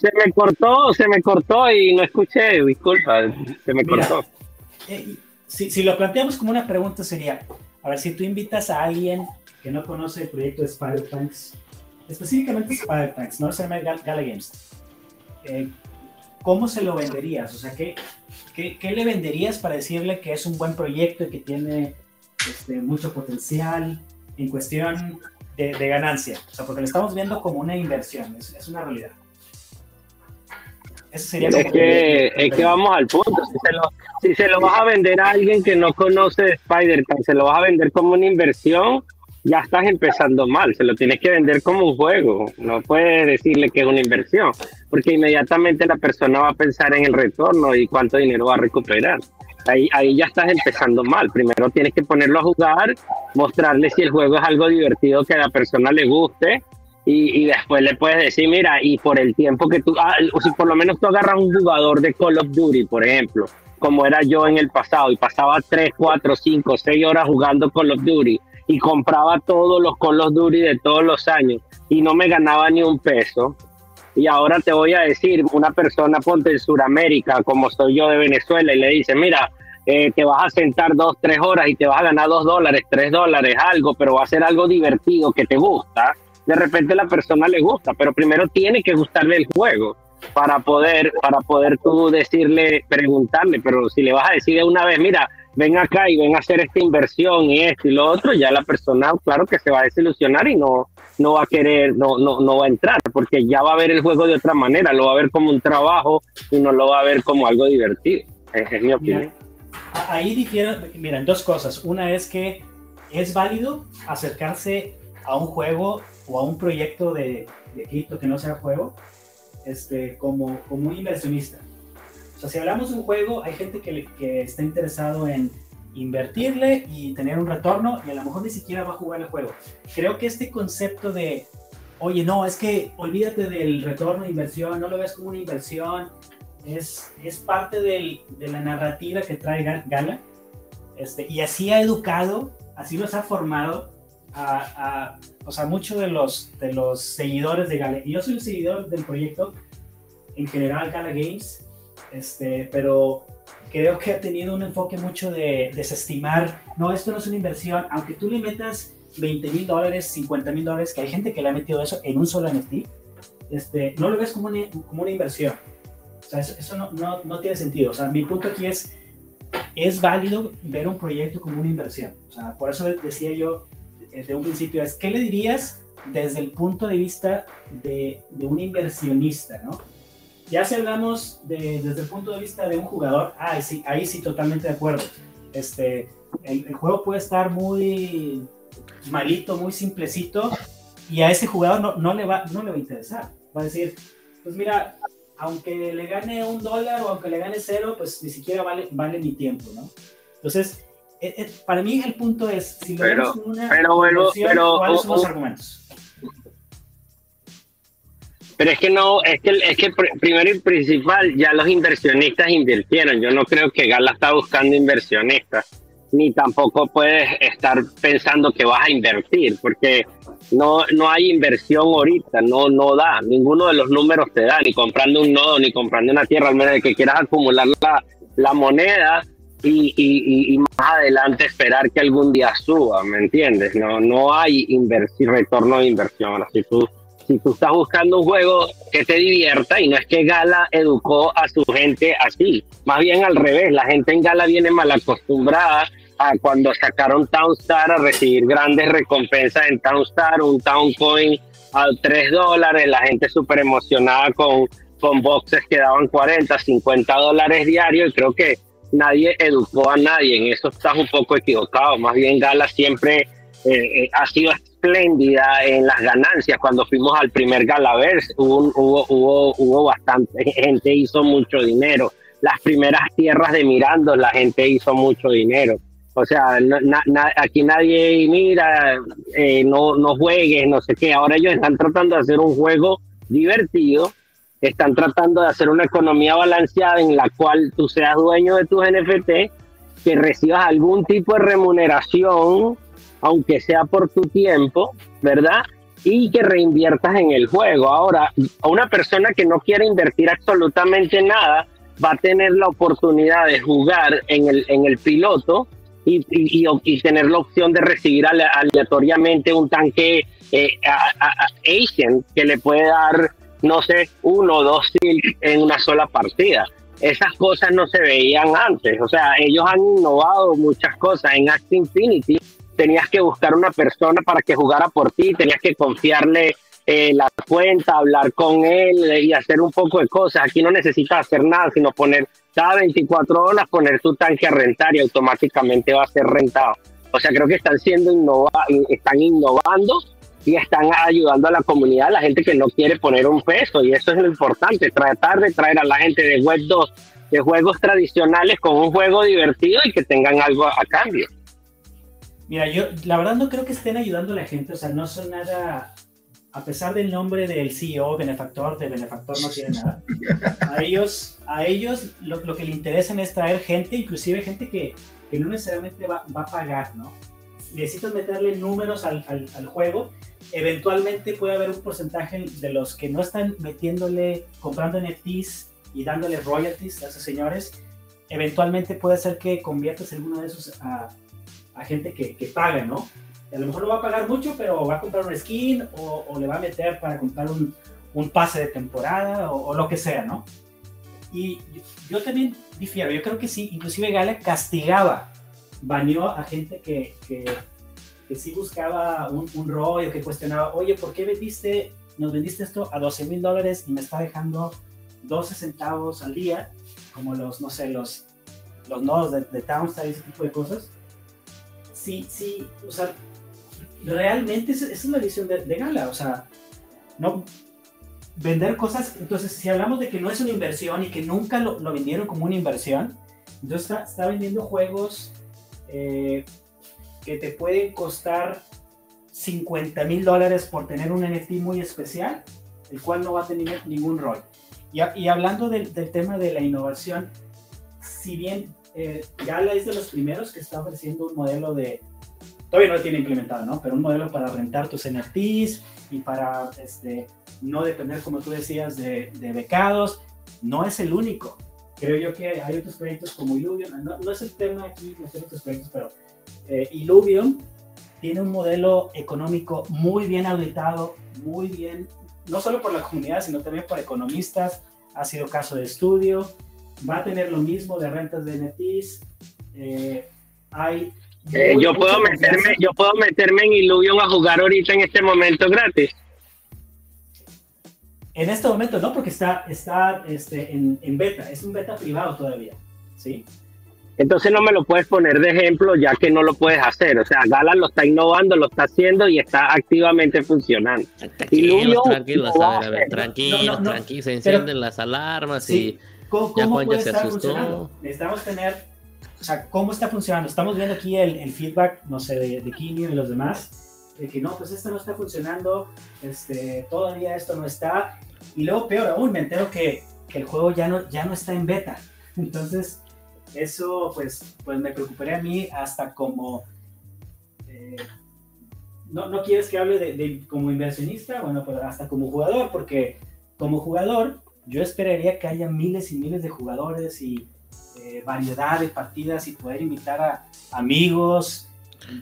se me, cortó, se me cortó y no escuché, disculpa, se me Mira, cortó. Eh, si, si, lo planteamos como una pregunta sería, a ver, si tú invitas a alguien que no conoce el proyecto de Spider Tanks, específicamente Spider Tanks, no se llama Gala Games, eh, ¿cómo se lo venderías? O sea, ¿qué, qué, qué, le venderías para decirle que es un buen proyecto y que tiene este, mucho potencial en cuestión de, de, ganancia? O sea, porque lo estamos viendo como una inversión, es, es una realidad. Eso sería es, que, es que vamos al punto. Si se, lo, si se lo vas a vender a alguien que no conoce Spider-Man, se lo vas a vender como una inversión, ya estás empezando mal. Se lo tienes que vender como un juego. No puedes decirle que es una inversión, porque inmediatamente la persona va a pensar en el retorno y cuánto dinero va a recuperar. Ahí, ya estás empezando mal. Primero tienes que ponerlo a jugar, mostrarle si el juego es algo divertido que a la persona le guste. Y, y, después le puedes decir, mira, y por el tiempo que tú, ah, o si por lo menos tú agarras un jugador de Call of Duty, por ejemplo, como era yo en el pasado, y pasaba 3, 4, 5, 6 horas jugando Call of Duty, y compraba todos los Call of Duty de todos los años y no me ganaba ni un peso. Y ahora te voy a decir, una persona ponte en Sudamérica, como soy yo de Venezuela, y le dice, mira, eh, te vas a sentar dos, tres horas y te vas a ganar dos dólares, tres dólares, algo, pero va a ser algo divertido que te gusta. De repente la persona le gusta, pero primero tiene que gustarle el juego para poder, para poder tú decirle, preguntarle, pero si le vas a decir de una vez, mira, ven acá y ven a hacer esta inversión y esto y lo otro, ya la persona, claro que se va a desilusionar y no, no va a querer, no, no, no va a entrar, porque ya va a ver el juego de otra manera, lo va a ver como un trabajo y no lo va a ver como algo divertido. Esa es mi opinión. ahí difieren, miren, dos cosas. Una es que es válido acercarse a un juego o a un proyecto de, de cripto que no sea juego este, como, como un inversionista. O sea, si hablamos de un juego, hay gente que, que está interesado en invertirle y tener un retorno y a lo mejor ni siquiera va a jugar el juego. Creo que este concepto de, oye, no, es que olvídate del retorno de inversión, no lo ves como una inversión, es, es parte del, de la narrativa que trae Gala. Este, y así ha educado, así nos ha formado a, a o sea, muchos de los, de los seguidores de Gala. Y yo soy un seguidor del proyecto en general, Gala Games, este, pero creo que ha tenido un enfoque mucho de desestimar, no, esto no es una inversión, aunque tú le metas 20 mil dólares, 50 mil dólares, que hay gente que le ha metido eso en un solo NFT, este, no lo ves como una, como una inversión. O sea, eso, eso no, no, no, tiene sentido. O sea, mi punto aquí es, es válido ver un proyecto como una inversión. O sea, por eso decía yo desde un principio, es, ¿qué le dirías desde el punto de vista de, de un inversionista, no? Ya si hablamos de, desde el punto de vista de un jugador, ah, sí, ahí sí totalmente de acuerdo. Este, el, el, juego puede estar muy malito, muy simplecito, y a ese jugador no, no, le va, no le va a interesar. Va a decir, pues mira, aunque le gane un dólar o aunque le gane cero, pues ni siquiera vale, vale mi tiempo, ¿no? Entonces, eh, eh, para mí el punto es, si lo pero, una pero, ¿cuáles son los argumentos? Pero es que no, es que, es que primero y principal, ya los inversionistas invirtieron. Yo no creo que Gala está buscando inversionistas, ni tampoco puedes estar pensando que vas a invertir, porque no, no hay inversión ahorita, no, no da. Ninguno de los números te da, ni comprando un nodo, ni comprando una tierra, al menos de que quieras acumular la, la moneda y, y, y, más adelante esperar que algún día suba, ¿me entiendes? No, no hay retorno de inversión. Si tú si tú estás buscando un juego que te divierta y no es que Gala educó a su gente así, más bien al revés, la gente en Gala viene mal acostumbrada a cuando sacaron Townstar a recibir grandes recompensas en Townstar, un Town Coin a 3 dólares, la gente súper emocionada con, con boxes que daban 40, 50 dólares diarios y creo que nadie educó a nadie, en eso estás un poco equivocado, más bien Gala siempre eh, ha sido espléndida en las ganancias. Cuando fuimos al primer Galaverse, hubo, hubo, hubo, hubo bastante gente, hizo mucho dinero. Las primeras tierras de Mirando, la gente hizo mucho dinero. O sea, aquí nadie mira, eh, no, no juegues, no sé qué. Ahora ellos están tratando de hacer un juego divertido, están tratando de hacer una economía balanceada en la cual tú seas dueño de tus NFT, que recibas algún tipo de remuneración aunque sea por tu tiempo, ¿verdad? Y que reinviertas en el juego. Ahora, a una persona que no quiere invertir absolutamente nada, va a tener la oportunidad de jugar en el, en el piloto y, y, y tener la opción de recibir aleatoriamente un tanque eh, Asian que le puede dar, no sé, uno o dos silk en una sola partida. Esas cosas no se veían antes. O sea, ellos han innovado muchas cosas en Act Infinity tenías que buscar una persona para que jugara por ti, tenías que confiarle eh, la cuenta, hablar con él y hacer un poco de cosas. Aquí no necesitas hacer nada, sino poner cada 24 horas, poner tu tanque a rentar y automáticamente va a ser rentado. O sea, creo que están siendo innova están innovando y están ayudando a la comunidad, la gente que no quiere poner un peso. Y eso es lo importante, tratar de traer a la gente de Web 2, de juegos tradicionales con un juego divertido y que tengan algo a cambio. Mira, yo la verdad no creo que estén ayudando a la gente, o sea, no son nada, a pesar del nombre del CEO, benefactor, de benefactor no tiene nada. A ellos, a ellos lo, lo que le interesa es traer gente, inclusive gente que, que no necesariamente va, va, a pagar, ¿no? Necesitas meterle números al, al, al, juego. Eventualmente puede haber un porcentaje de los que no están metiéndole, comprando NFTs y dándole royalties a esos señores. Eventualmente puede ser que conviertas alguno de esos a, a gente que, que, paga, ¿no? A lo mejor no va a pagar mucho, pero va a comprar un skin o, o le va a meter para comprar un, un pase de temporada o, o, lo que sea, ¿no? Y yo, yo, también difiero, yo creo que sí, inclusive Gala castigaba, baneó a gente que, que, que sí buscaba un, un rollo, que cuestionaba, oye, ¿por qué vendiste, nos vendiste esto a 12 mil dólares y me está dejando 12 centavos al día? Como los, no sé, los los nodos de, de Townside, ese tipo de cosas. Sí, sí, o sea, realmente es la visión de, de, Gala, o sea, no vender cosas, entonces si hablamos de que no es una inversión y que nunca lo, lo vendieron como una inversión, entonces está, está vendiendo juegos eh, que te pueden costar 50 mil dólares por tener un NFT muy especial, el cual no va a tener ningún rol. Y, y hablando del, del, tema de la innovación, si bien eh, Gala es de los primeros que está ofreciendo un modelo de, todavía no lo tiene implementado, ¿no? Pero un modelo para rentar tus NFTs y para este, no depender, como tú decías, de, de becados, no es el único. Creo yo que hay otros proyectos como Illuvium, no, no es el tema aquí, no sé otros proyectos, pero eh, tiene un modelo económico muy bien auditado, muy bien, no solo por la comunidad, sino también por economistas, ha sido caso de estudio, va a tener lo mismo de rentas de NFTs, eh, hay... Eh, yo, puedo meterme, yo puedo meterme en Illuvium a jugar ahorita en este momento gratis. En este momento no, porque está, está este, en, en, beta, es un beta privado todavía, ¿sí? Entonces no me lo puedes poner de ejemplo ya que no lo puedes hacer. O sea, Gala lo está innovando, lo está haciendo y está activamente funcionando. Tranquilos, tranquilos, a ver, a ver, tranquilos, no, no, no, tranquilos, se encienden pero, las alarmas sí. y ¿Cómo, Juan ya se asustó. Necesitamos tener, o sea, ¿cómo está funcionando? Estamos viendo aquí el, el feedback, no sé, de, de Kimi y de los demás, de que no, pues esto no está funcionando, este, todavía esto no está. Y luego, peor aún, me entero que, que el juego ya no, ya no está en beta. Entonces, eso pues, pues me preocuparía a mí hasta como... Eh, no, no, quieres que hable de, de, como inversionista, bueno, pues hasta como jugador, porque como jugador yo esperaría que haya miles y miles de jugadores y eh, variedad de partidas y poder invitar a amigos,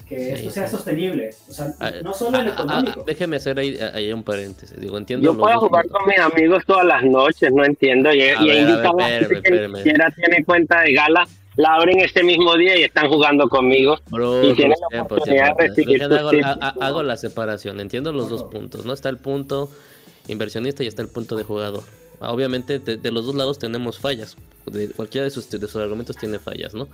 que sí, esto sea sostenible. O sea, ah, no solo en ah, económico. Ah, déjeme hacer ahí, ahí, un paréntesis. Digo, entiendo Yo puedo jugar puntos. con mis amigos todas las noches, no entiendo. Y, a y ver, he invitado a a, ver, gente que espérame, ni siquiera tiene cuenta de gala, la abren ese mismo día y están jugando conmigo. Bro, y tienen la tiempo, oportunidad tiempo. de recibir Déjame, sus hago, ha- hago la separación. Entiendo los dos puntos. No está el punto inversionista y está el punto de jugador. Obviamente, de, de los dos lados tenemos fallas. De, cualquiera de sus, de sus argumentos tiene fallas, ¿no?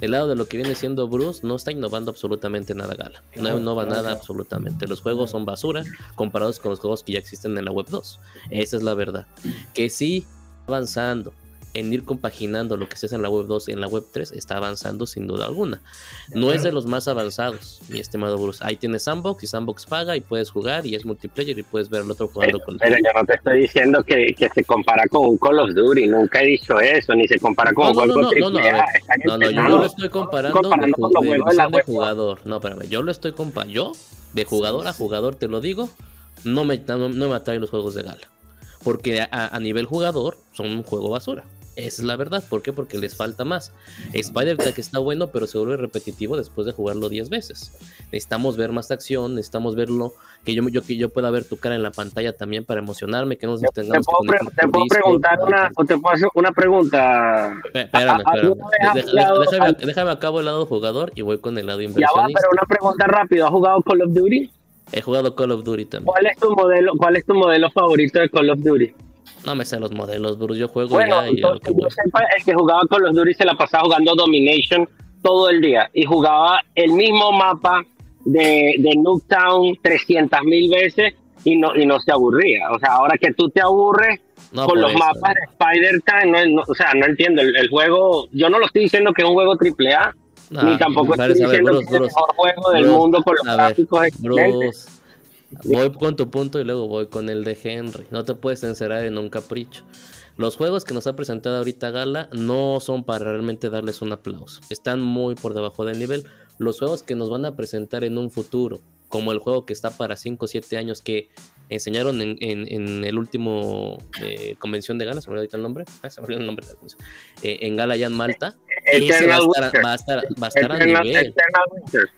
El lado de lo que viene siendo Bruce no está innovando absolutamente nada, Gala. No innova nada absolutamente. Los juegos son basura comparados con los juegos que ya existen en la Web 2. Esa es la verdad. Que sí, avanzando en ir compaginando lo que se hace en la web 2 y en la web 3 está avanzando sin duda alguna. No es de los más avanzados, mi estimado Bruce. Ahí tienes Sandbox y Sandbox paga y puedes jugar y es multiplayer y puedes ver al otro jugando Pero, con pero yo no te estoy diciendo que, que se compara con un Call of Duty, nunca he dicho eso, ni se compara con No, un no, juego no, no, no, a ver. No, no, yo empezando. lo estoy comparando, con los de juegos de la visión de web. jugador. No, espérame, yo lo estoy comparando. Yo, de jugador a jugador, te lo digo, no me, no, no me atraen los juegos de gala. Porque a, a nivel jugador son un juego basura. Esa es la verdad. ¿Por qué? Porque les falta más. Spider-Tag está bueno, pero se vuelve repetitivo después de jugarlo 10 veces. Necesitamos ver más acción, necesitamos verlo, que yo, yo, que yo pueda ver tu cara en la pantalla también para emocionarme, que no nos Te tengamos puedo, que pre- conectar te puedo preguntar una, o te puedo hacer una pregunta. Espé- Espérame, ¿A- espérame. alguna vez has Deja- jugado déjame, déjame acabo el lado jugador y voy con el lado Ya va, inversionista. pero una pregunta rápida. ¿Has jugado Call of Duty? He jugado Call of Duty también. ¿Cuál es tu modelo, cuál es tu modelo favorito de Call of Duty? No me sé los modelos, Bruce. Yo juego Bueno, ya y a lo que yo sepa, el que jugaba Call of Duty se la pasaba jugando Domination todo el día y jugaba el mismo mapa de, de Nuketown 300 mil veces y no, y no se aburría. O sea, ahora que tú te aburres No, con los eso, mapas de Spider-Man, no, o sea, no entiendo. El, el juego, yo no lo estoy diciendo que es un juego triple A, ni tampoco estoy diciendo Bruce, que es el mejor juego del Bruce, mundo con los gráficos excelentes. Voy con tu punto y luego voy con el de Henry. No te puedes encerrar en un capricho. Los juegos que nos ha presentado ahorita Gala no son para realmente darles un aplauso. Están muy por debajo del nivel. Los juegos que nos van a presentar en un futuro, como el juego que está para 5 o 7 años que enseñaron en, en- en el último eh, convención de Gala, se me olvidó el nombre, ah, se me olvidó el nombre de la eh, en Gala ya en Malta, ese va a estar, va a estar, va a estar a Eternal, nivel Winter.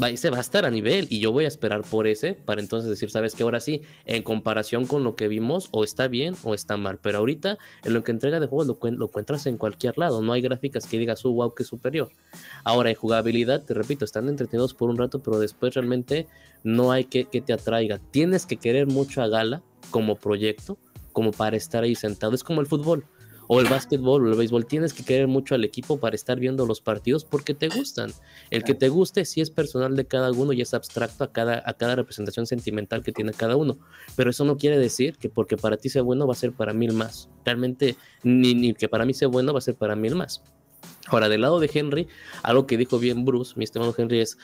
Va, ese va a estar a nivel y yo voy a esperar por ese para entonces decir, sabes que ahora sí, en comparación con lo que vimos, o está bien o está mal, pero ahorita en lo que entrega de juegos lo, lo encuentras en cualquier lado, no hay gráficas que digas, uh, wow, que superior. Ahora en jugabilidad, te repito, están entretenidos por un rato, pero después realmente no hay que, que te atraiga. Tienes que querer mucho a Gala como proyecto, como para estar ahí sentado. Es como el fútbol. O el básquetbol o el béisbol, tienes que querer mucho al equipo para estar viendo los partidos porque te gustan. El que te guste sí es personal de cada uno y es abstracto a cada, a cada representación sentimental que tiene cada uno, pero eso no quiere decir que porque para ti sea bueno va a ser para mil más. Realmente, ni, ni que para mí sea bueno va a ser para mil más. Ahora, del lado de Henry, algo que dijo bien Bruce, mi estimado Henry, es,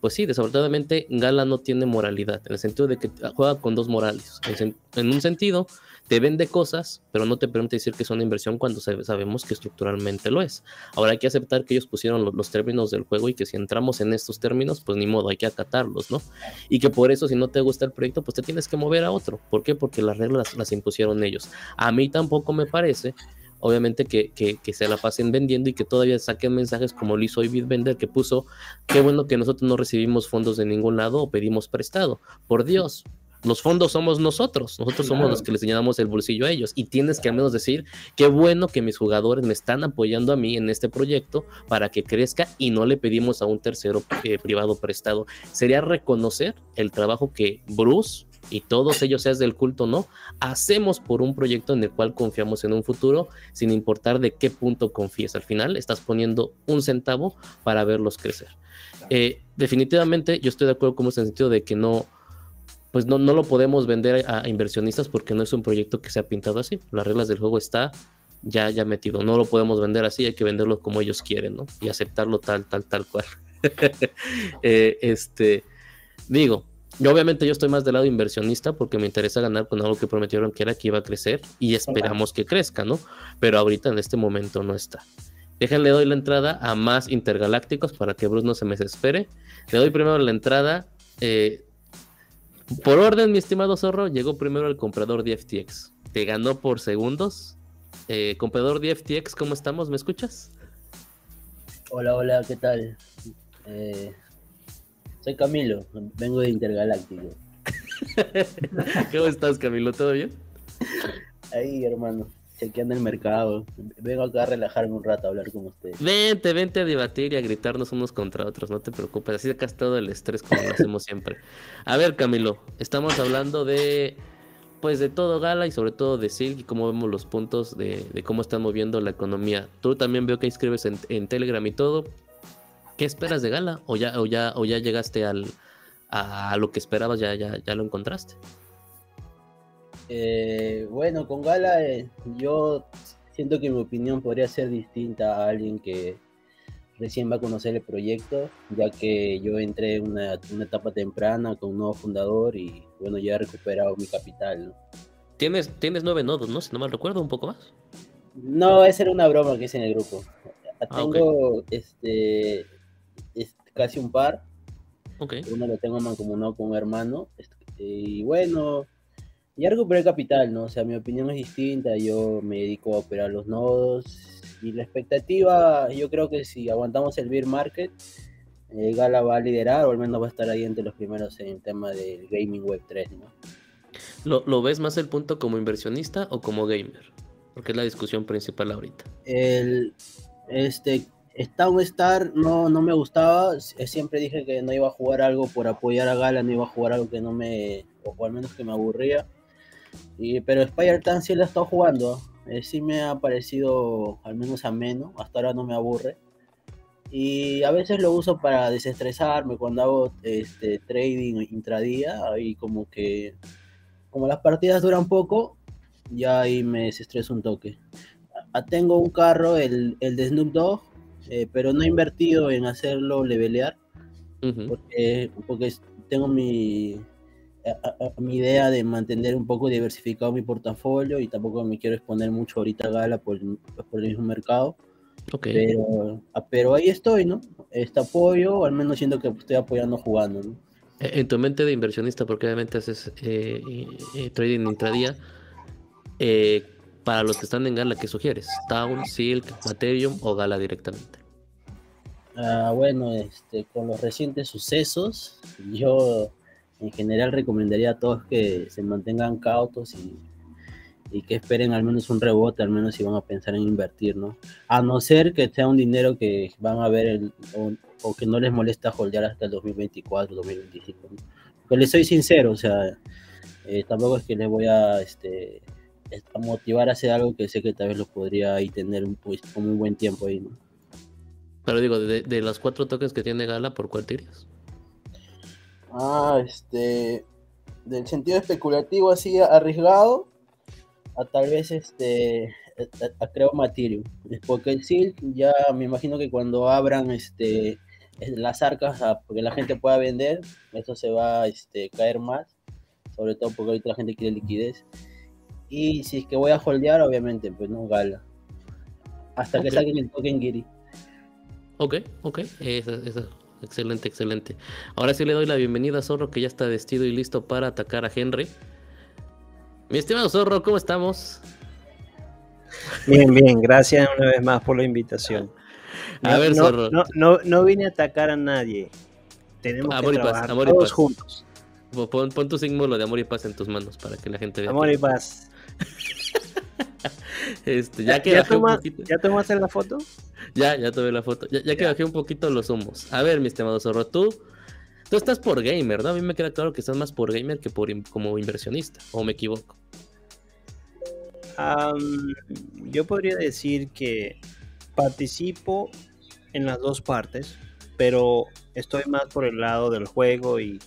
pues sí, desafortunadamente Gala no tiene moralidad, en el sentido de que juega con dos morales. En, en un sentido, te vende cosas, pero no te permite decir que es una inversión cuando sabemos que estructuralmente lo es. Ahora hay que aceptar que ellos pusieron los, términos del juego y que si entramos en estos términos, pues ni modo, hay que acatarlos, ¿no? Y que por eso si no te gusta el proyecto, pues te tienes que mover a otro. ¿Por qué? Porque las reglas las impusieron ellos. A mí tampoco me parece obviamente que, se la pasen vendiendo y que todavía saquen mensajes como lo hizo Bitbender que puso, qué bueno que nosotros no recibimos fondos de ningún lado o pedimos prestado. Por Dios, los fondos somos nosotros, nosotros somos los que les señalamos el bolsillo a ellos y tienes que al menos decir, qué bueno que mis jugadores me están apoyando a mí en este proyecto para que crezca y no le pedimos a un tercero eh, privado prestado. Sería reconocer el trabajo que Bruce y todos ellos, seas del culto o no, hacemos por un proyecto en el cual confiamos en un futuro, sin importar de qué punto confíes. Al final estás poniendo un centavo para verlos crecer. Eh, definitivamente yo estoy de acuerdo con ese sentido de que no, pues no, no lo podemos vender a, inversionistas porque no es un proyecto que se ha pintado así. Las reglas del juego está ya, ya metido. No lo podemos vender así, hay que venderlo como ellos quieren, ¿no? Y aceptarlo tal, tal, tal cual. eh, este, digo, yo obviamente yo estoy más del lado inversionista porque me interesa ganar con algo que prometieron que era que iba a crecer y esperamos que crezca, ¿no? Pero ahorita en este momento no está. Déjenle doy la entrada a más intergalácticos para que Bruce no se me desespere. Le doy primero la entrada. Eh, por orden, mi estimado zorro, llegó primero el comprador de FTX. Te ganó por segundos. Eh, comprador de FTX, ¿cómo estamos? ¿Me escuchas? Hola, hola, ¿qué tal? Eh, soy Camilo, vengo de Intergaláctico. ¿Cómo estás, Camilo? ¿Todo bien? Ahí, hermano, chequeando el mercado. Vengo acá a relajarme un rato a hablar con ustedes. Vente, vente a debatir y a gritarnos unos contra otros, no te preocupes. Así sacas todo el estrés como lo hacemos siempre. A ver, Camilo, estamos hablando de pues de todo Gala y sobre todo de Silk y cómo vemos los puntos de, de cómo están moviendo la economía. Tú también veo que escribes en, Telegram y todo. ¿Qué esperas de Gala? ¿O ya, o ya, o ya llegaste al, a lo que esperabas? ¿Ya, ya, ya lo encontraste? Eh, bueno, con Gala eh, yo siento que mi opinión podría ser distinta a alguien que recién va a conocer el proyecto, ya que yo entré en una, una, etapa temprana con un nuevo fundador y bueno, ya he recuperado mi capital. ¿no? ¿Tienes, tienes nueve nodos, ¿no? Si no mal recuerdo, un poco más. No, esa era una broma que hice en el grupo. Tengo ah, okay. este casi un par. Okay. Uno lo tengo mancomunado con un hermano. Y bueno, ya recuperé capital, ¿no? O sea, mi opinión es distinta. Yo me dedico a operar los nodos. Y la expectativa, yo creo que si aguantamos el beer market, eh, Gala va a liderar o al menos va a estar ahí entre los primeros en el tema del gaming web 3, ¿no? ¿Lo, ¿Lo, ves más el punto como inversionista o como gamer? Porque es la discusión principal ahorita. El, este, Town Star no, no me gustaba, siempre dije que no iba a jugar algo por apoyar a Gala, no iba a jugar algo que no me, o al menos que me aburría. Y, pero Spire Town sí la he estado jugando, eh, sí me ha parecido al menos ameno, hasta ahora no me aburre. Y a veces lo uso para desestresarme cuando hago este, trading intradía, ahí como que, como las partidas duran poco, ya ahí me desestreso un toque. Tengo un carro, el, el de Snoop Dogg, eh, pero no he invertido en hacerlo levelear, uh -huh. porque, porque, tengo mi, a, a, mi idea de mantener un poco diversificado mi portafolio y tampoco me quiero exponer mucho ahorita a Gala por, por el mismo mercado. Okay. Pero, pero ahí estoy, ¿no? Este apoyo, al menos siento que estoy apoyando jugando, ¿no? En tu mente de inversionista, porque obviamente haces eh, eh, trading intradía, eh, para los que están en Gala, ¿qué sugieres? ¿Town, Silk, Materium o Gala directamente? Ah, bueno, este, con los recientes sucesos, yo en general recomendaría a todos que se mantengan cautos y, y, que esperen al menos un rebote, al menos si van a pensar en invertir, ¿no? A no ser que sea un dinero que van a ver el, o, o, que no les molesta holdear hasta el 2024, 2025. ¿no? Pero les soy sincero, o sea, eh, tampoco es que les voy a este, eh, motivar a hacer algo que sé que tal vez lo podría ahí tener un, pues, como un buen tiempo ahí, ¿no? Pero digo, de, de las cuatro tokens que tiene Gala, ¿por cuál tiras? Ah, este. Del sentido especulativo así arriesgado, a tal vez este. A, a Creo Materium. Porque el Silk ya me imagino que cuando abran este las arcas a, porque la gente pueda vender, eso se va a este, caer más, sobre todo porque ahorita la gente quiere liquidez. Y si es que voy a holdear, obviamente, pues no gala. Hasta que saquen el token Giri. Ok, ok, eso, eso, excelente, excelente. Ahora sí le doy la bienvenida a Zorro, que ya está vestido y listo para atacar a Henry. Mi estimado Zorro, ¿cómo estamos? Bien, bien, gracias una vez más por la invitación. No, a ver, no, Zorro. No, no, vine a atacar a nadie. Tenemos amor que y paz, trabajar amor todos y paz. juntos. Pon, pon, tu símbolo de amor y paz en tus manos para que la gente vea. Amor y paz. este, ya, que ¿Ya, bajé un toma, poquito... ¿Ya tomaste la foto? Ya, ya tomé la foto. Ya, ya que bajé un poquito los humos. A ver, mi estimado Zorro, tú, tú estás por gamer, ¿no? A mí me queda claro que estás más por gamer que por como inversionista, o me equivoco. Um, yo podría decir que participo en las dos partes, pero estoy más por el lado del juego y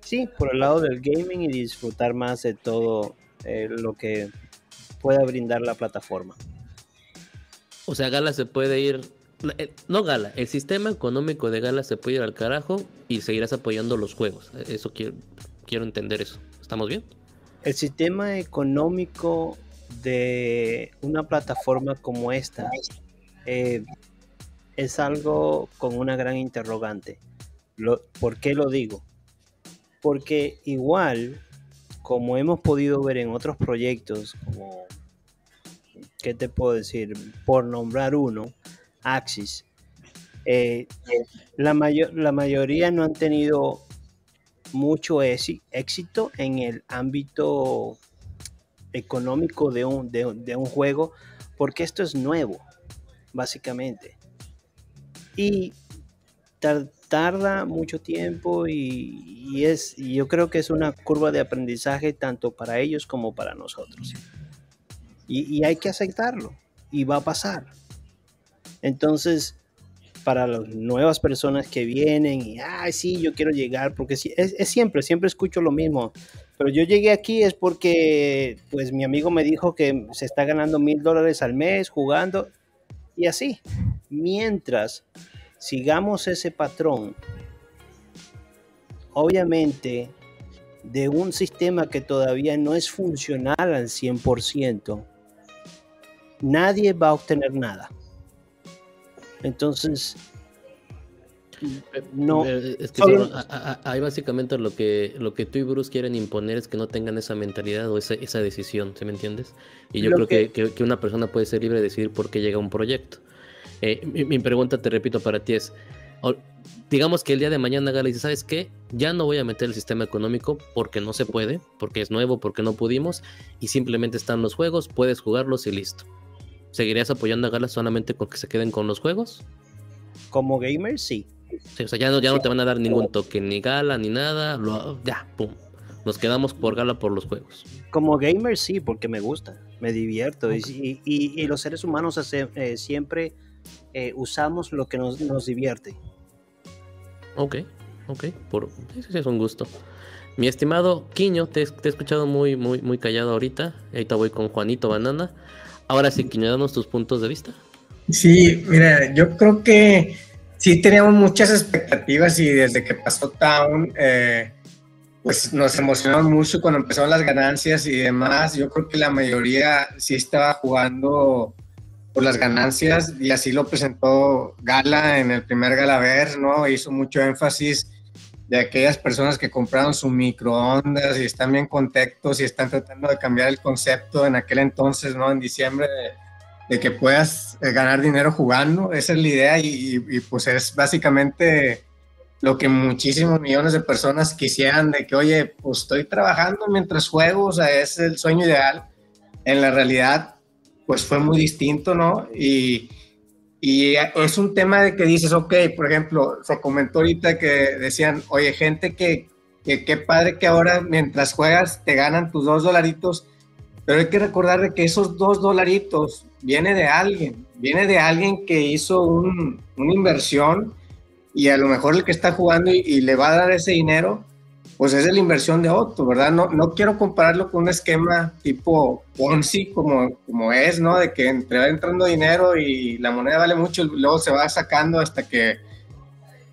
sí, por el lado del gaming y disfrutar más de todo eh, lo que pueda brindar la plataforma. O sea, Gala se puede ir, eh, no Gala, el sistema económico de Gala se puede ir al carajo y seguirás apoyando los juegos. Eso quiero, quiero entender eso. ¿Estamos bien? El sistema económico de una plataforma como esta eh, es algo con una gran interrogante. Lo, ¿Por qué lo digo? Porque igual, como hemos podido ver en otros proyectos, como, ¿qué te puedo decir? Por nombrar uno, Axis, eh, la, mayor, la mayoría no han tenido mucho éxito en el ámbito económico de un, juego, porque esto es nuevo, básicamente. Y tarda mucho tiempo y, es, y yo creo que es una curva de aprendizaje tanto para ellos como para nosotros. Y, y hay que aceptarlo y va a pasar. Entonces, para las nuevas personas que vienen y, ay, sí, yo quiero llegar, porque es, es, siempre, siempre escucho lo mismo, pero yo llegué aquí es porque, pues, mi amigo me dijo que se está ganando mil dólares al mes jugando y así. Mientras sigamos ese patrón, obviamente, de un sistema que todavía no es funcional al 100%, nadie va a obtener nada. Entonces, no. Es que solo, a, a, ahí básicamente lo que, lo que tú y Bruce quieren imponer es que no tengan esa mentalidad o esa, esa decisión, ¿sí me entiendes? Y yo creo que... Que, que, una persona puede ser libre de decidir por qué llega a un proyecto. Eh, mi, mi, pregunta, te repito, para ti es, digamos que el día de mañana Gala dice, ¿sabes qué? Ya no voy a meter el sistema económico porque no se puede, porque es nuevo, porque no pudimos, y simplemente están los juegos, puedes jugarlos y listo. ¿Seguirías apoyando a Gala solamente con que se queden con los juegos? Como gamer, sí. sí o sea, ya no, ya no te van a dar ningún token, ni Gala, ni nada. Lo, ya, pum. Nos quedamos por Gala por los juegos. Como gamer, sí, porque me gusta, me divierto. Okay. Y, y, y, los seres humanos hace, eh, siempre eh, usamos lo que nos, nos, divierte. Ok, ok. Por, ese es un gusto. Mi estimado Quiño, te, te he escuchado muy, muy, muy callado ahorita. Ahorita voy con Juanito Banana. Ahora sí, Quiño, danos tus puntos de vista. Sí, mira, yo creo que sí teníamos muchas expectativas y desde que pasó Town, eh, pues nos emocionamos mucho cuando empezaron las ganancias y demás. Yo creo que la mayoría sí estaba jugando por las ganancias y así lo presentó Gala en el primer Galaver, ¿no? Hizo mucho énfasis de aquellas personas que compraron su microondas y están bien contentos y están tratando de cambiar el concepto en aquel entonces, ¿no? En diciembre de, que puedas eh, ganar dinero jugando, esa es la idea y, y, pues es básicamente lo que muchísimos millones de personas quisieran de que, oye, pues estoy trabajando mientras juego, o sea, es el sueño ideal. En la realidad, pues fue muy distinto, ¿no? Y, y es un tema de que dices, ok, por ejemplo, se comentó ahorita que decían, oye, gente que, que qué padre que ahora mientras juegas te ganan tus dos dolaritos, pero hay que recordar de que esos dos dolaritos viene de alguien, viene de alguien que hizo un, una inversión y a lo mejor el que está jugando y, y le va a dar ese dinero, pues es de la inversión de otro, ¿verdad? No, no quiero compararlo con un esquema tipo Ponzi como, como es, ¿no? De que entre, va entrando dinero y la moneda vale mucho y luego se va sacando hasta que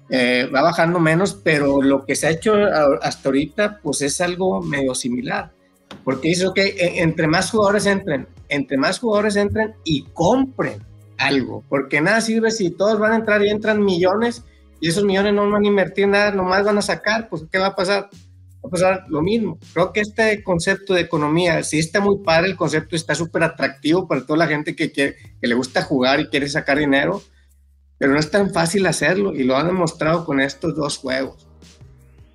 eh, va bajando menos, pero lo que se ha hecho hasta ahorita, pues es algo medio similar. Porque dice, ok, e- entre más jugadores entren, entre más jugadores entren y compren algo, porque nada sirve si todos van a entrar y entran millones y esos millones no van a invertir nada, nomás van a sacar, pues ¿qué va a pasar? Va a pasar lo mismo. Creo que este concepto de economía, sí está muy padre, el concepto está súper atractivo para toda la gente que, quiere- que le gusta jugar y quiere sacar dinero, pero no es tan fácil hacerlo y lo han demostrado con estos dos juegos,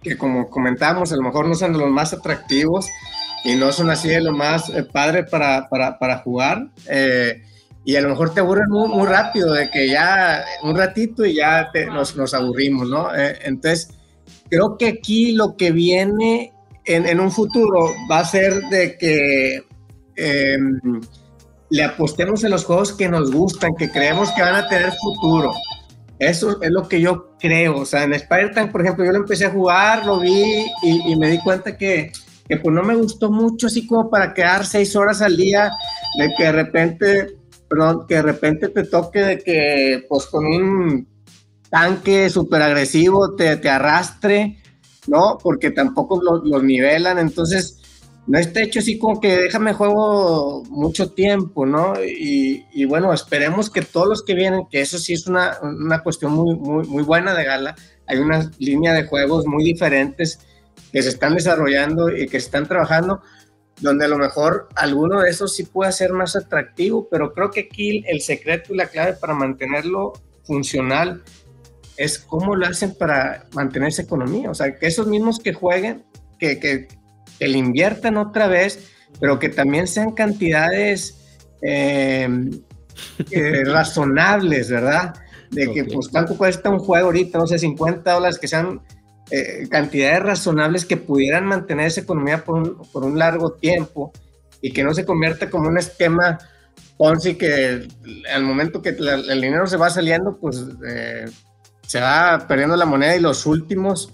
que como comentábamos, a lo mejor no son los más atractivos y no son así de lo más eh, padre para, para, para jugar. eh, y a lo mejor te aburren muy, muy rápido, de que ya un ratito y ya te- nos, nos aburrimos, ¿no? Eh, entonces, creo que aquí lo que viene en, en un futuro va a ser de que eh, le apostemos en los juegos que nos gustan, que creemos que van a tener futuro. Eso es lo que yo creo. O sea, en Spider-Tank, por ejemplo, yo lo empecé a jugar, lo vi y, y me di cuenta que, que pues no me gustó mucho, así como para quedar seis horas al día, de que de repente, perdón, que de repente te toque de que pues con un tanque súper agresivo te, te arrastre, ¿no? Porque tampoco los los nivelan, entonces no está hecho así como que déjame juego mucho tiempo, ¿no? Y, y bueno, esperemos que todos los que vienen, que eso sí es una, una cuestión muy, muy, muy buena de Gala, hay una línea de juegos muy diferentes que se están desarrollando y que se están trabajando, donde a lo mejor alguno de esos sí puede ser más atractivo, pero creo que aquí el secreto y la clave para mantenerlo funcional es cómo lo hacen para mantener esa economía. O sea, que esos mismos que jueguen, que, que, que le inviertan otra vez, pero que también sean cantidades eh, eh, razonables, ¿verdad? De que, pues, ¿cuánto cuesta un juego ahorita? No sé, 50 dólares, que sean eh, cantidades razonables que pudieran mantener esa economía por un, por un largo tiempo y que no se convierta como un esquema Ponzi que al momento que la- el dinero se va saliendo, pues eh, se va perdiendo la moneda y los últimos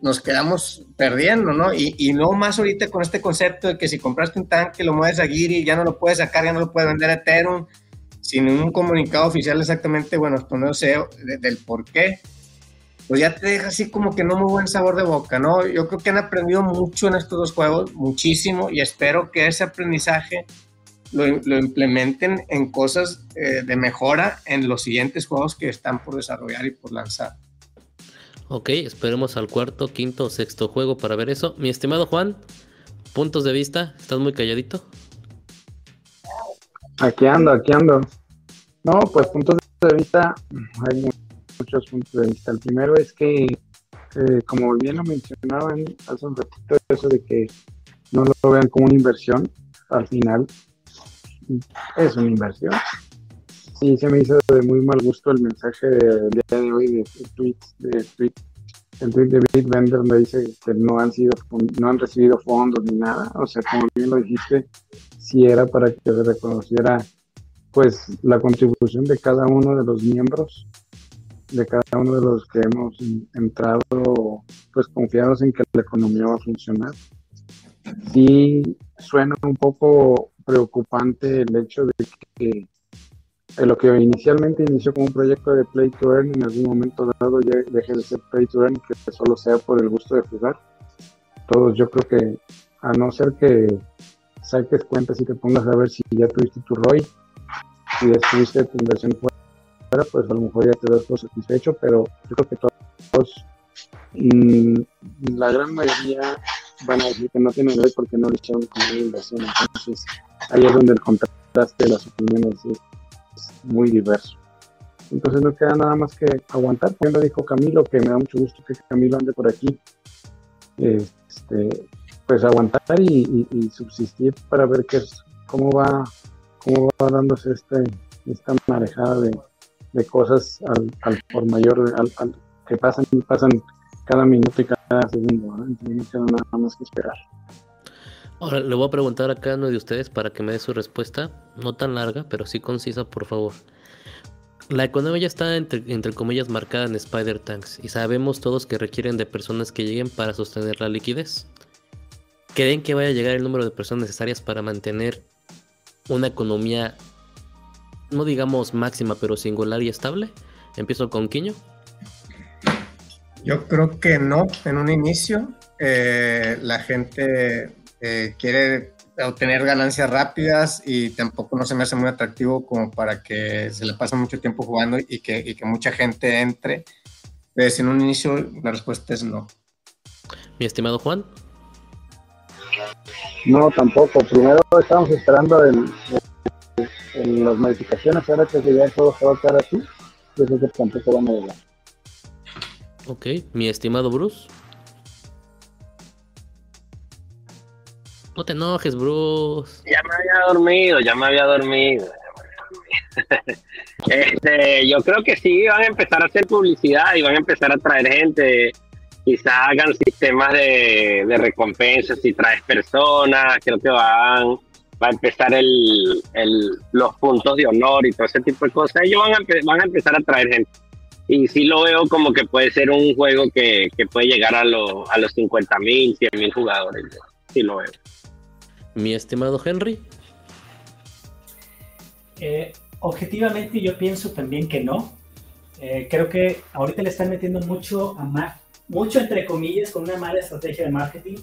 nos quedamos perdiendo, ¿no? Y, y no más ahorita con este concepto de que si compraste un tanque, lo mueves a Giri, ya no lo puedes sacar, ya no lo puedes vender a Ethereum, sin un comunicado oficial exactamente, bueno, esto no sé de- del por qué, pues ya te deja así como que no muy buen sabor de boca, ¿no? Yo creo que han aprendido mucho en estos dos juegos, muchísimo, y espero que ese aprendizaje lo, lo implementen en cosas eh, de mejora en los siguientes juegos que están por desarrollar y por lanzar. Ok, esperemos al cuarto, quinto o sexto juego para ver eso. Mi estimado Juan, puntos de vista, estás muy calladito. Aquí ando, aquí ando. No, pues puntos de vista, hay muchos puntos de vista. El primero es que, eh, como bien lo mencionaban hace un ratito, eso de que no lo vean como una inversión, al final es una inversión. Sí, se me hizo de muy mal gusto el mensaje del día de hoy de, tweets, de tweet, el tweet de Bitbender donde dice que no han sido, no han recibido fondos ni nada. O sea, como bien lo dijiste, si era para que se reconociera pues la contribución de cada uno de los miembros, de cada uno de los que hemos en- entrado pues confiados en que la economía va a funcionar. Sí suena un poco preocupante el hecho de que eh, lo que inicialmente inició como un proyecto de Play to Earn en algún momento dado ya deje de ser Play to Earn, que solo sea por el gusto de jugar. Todos yo creo que a no ser que saques cuentas y te pongas a ver si ya tuviste tu ROI, si estuviste tu inversión fuera, pues a lo mejor ya te das por satisfecho, pero yo creo que todos, mm, la gran mayoría van a decir que no tienen ROI porque no le echaron como una inversión. Entonces, ahí es donde el contraste de las opiniones es, es muy diverso. Entonces no queda nada más que aguantar. Como lo dijo Camilo, que me da mucho gusto que Camilo ande por aquí. Este, pues aguantar y, y- y subsistir para ver qué es, cómo va, cómo va dándose este, esta marejada de, de cosas al, por mayor, al, que pasan pasan cada minuto y cada segundo. nada más que esperar. Ahora le voy a preguntar a cada uno de ustedes para que me dé su respuesta, no tan larga, pero sí concisa, por favor. La economía ya está entre, entre comillas marcada en Spider Tanks y sabemos todos que requieren de personas que lleguen para sostener la liquidez. ¿Creen que vaya a llegar el número de personas necesarias para mantener una economía, no digamos máxima, pero singular y estable? Empiezo con Quiño. Yo creo que no, en un inicio. Eh, la gente eh, quiere obtener ganancias rápidas y tampoco no se me hace muy atractivo como para que se le pase mucho tiempo jugando y que, y que mucha gente entre. Pues en un inicio la respuesta es no. Mi estimado Juan. No, tampoco. Primero estamos esperando en, en, las modificaciones, ahora que ya todo se va a quedar así, yo creo que tampoco van a llegar. Ok, mi estimado Bruce. No te enojes, Bruce. Ya me había dormido, ya me había dormido. este, yo creo que sí, van a empezar a hacer publicidad y van a empezar a traer gente. Quizá hagan sistemas de, de recompensas si traes personas. Creo que van va a empezar el, el, los puntos de honor y todo ese tipo de cosas. Ellos van a, van a empezar a traer gente y sí lo veo como que puede ser un juego que, que puede llegar a, lo, a los 50 mil, 100 mil jugadores. Sí lo veo. Mi estimado Henry. Eh, objetivamente yo pienso también que no. Eh, creo que ahorita le están metiendo mucho, a mucho entre comillas con una mala estrategia de marketing.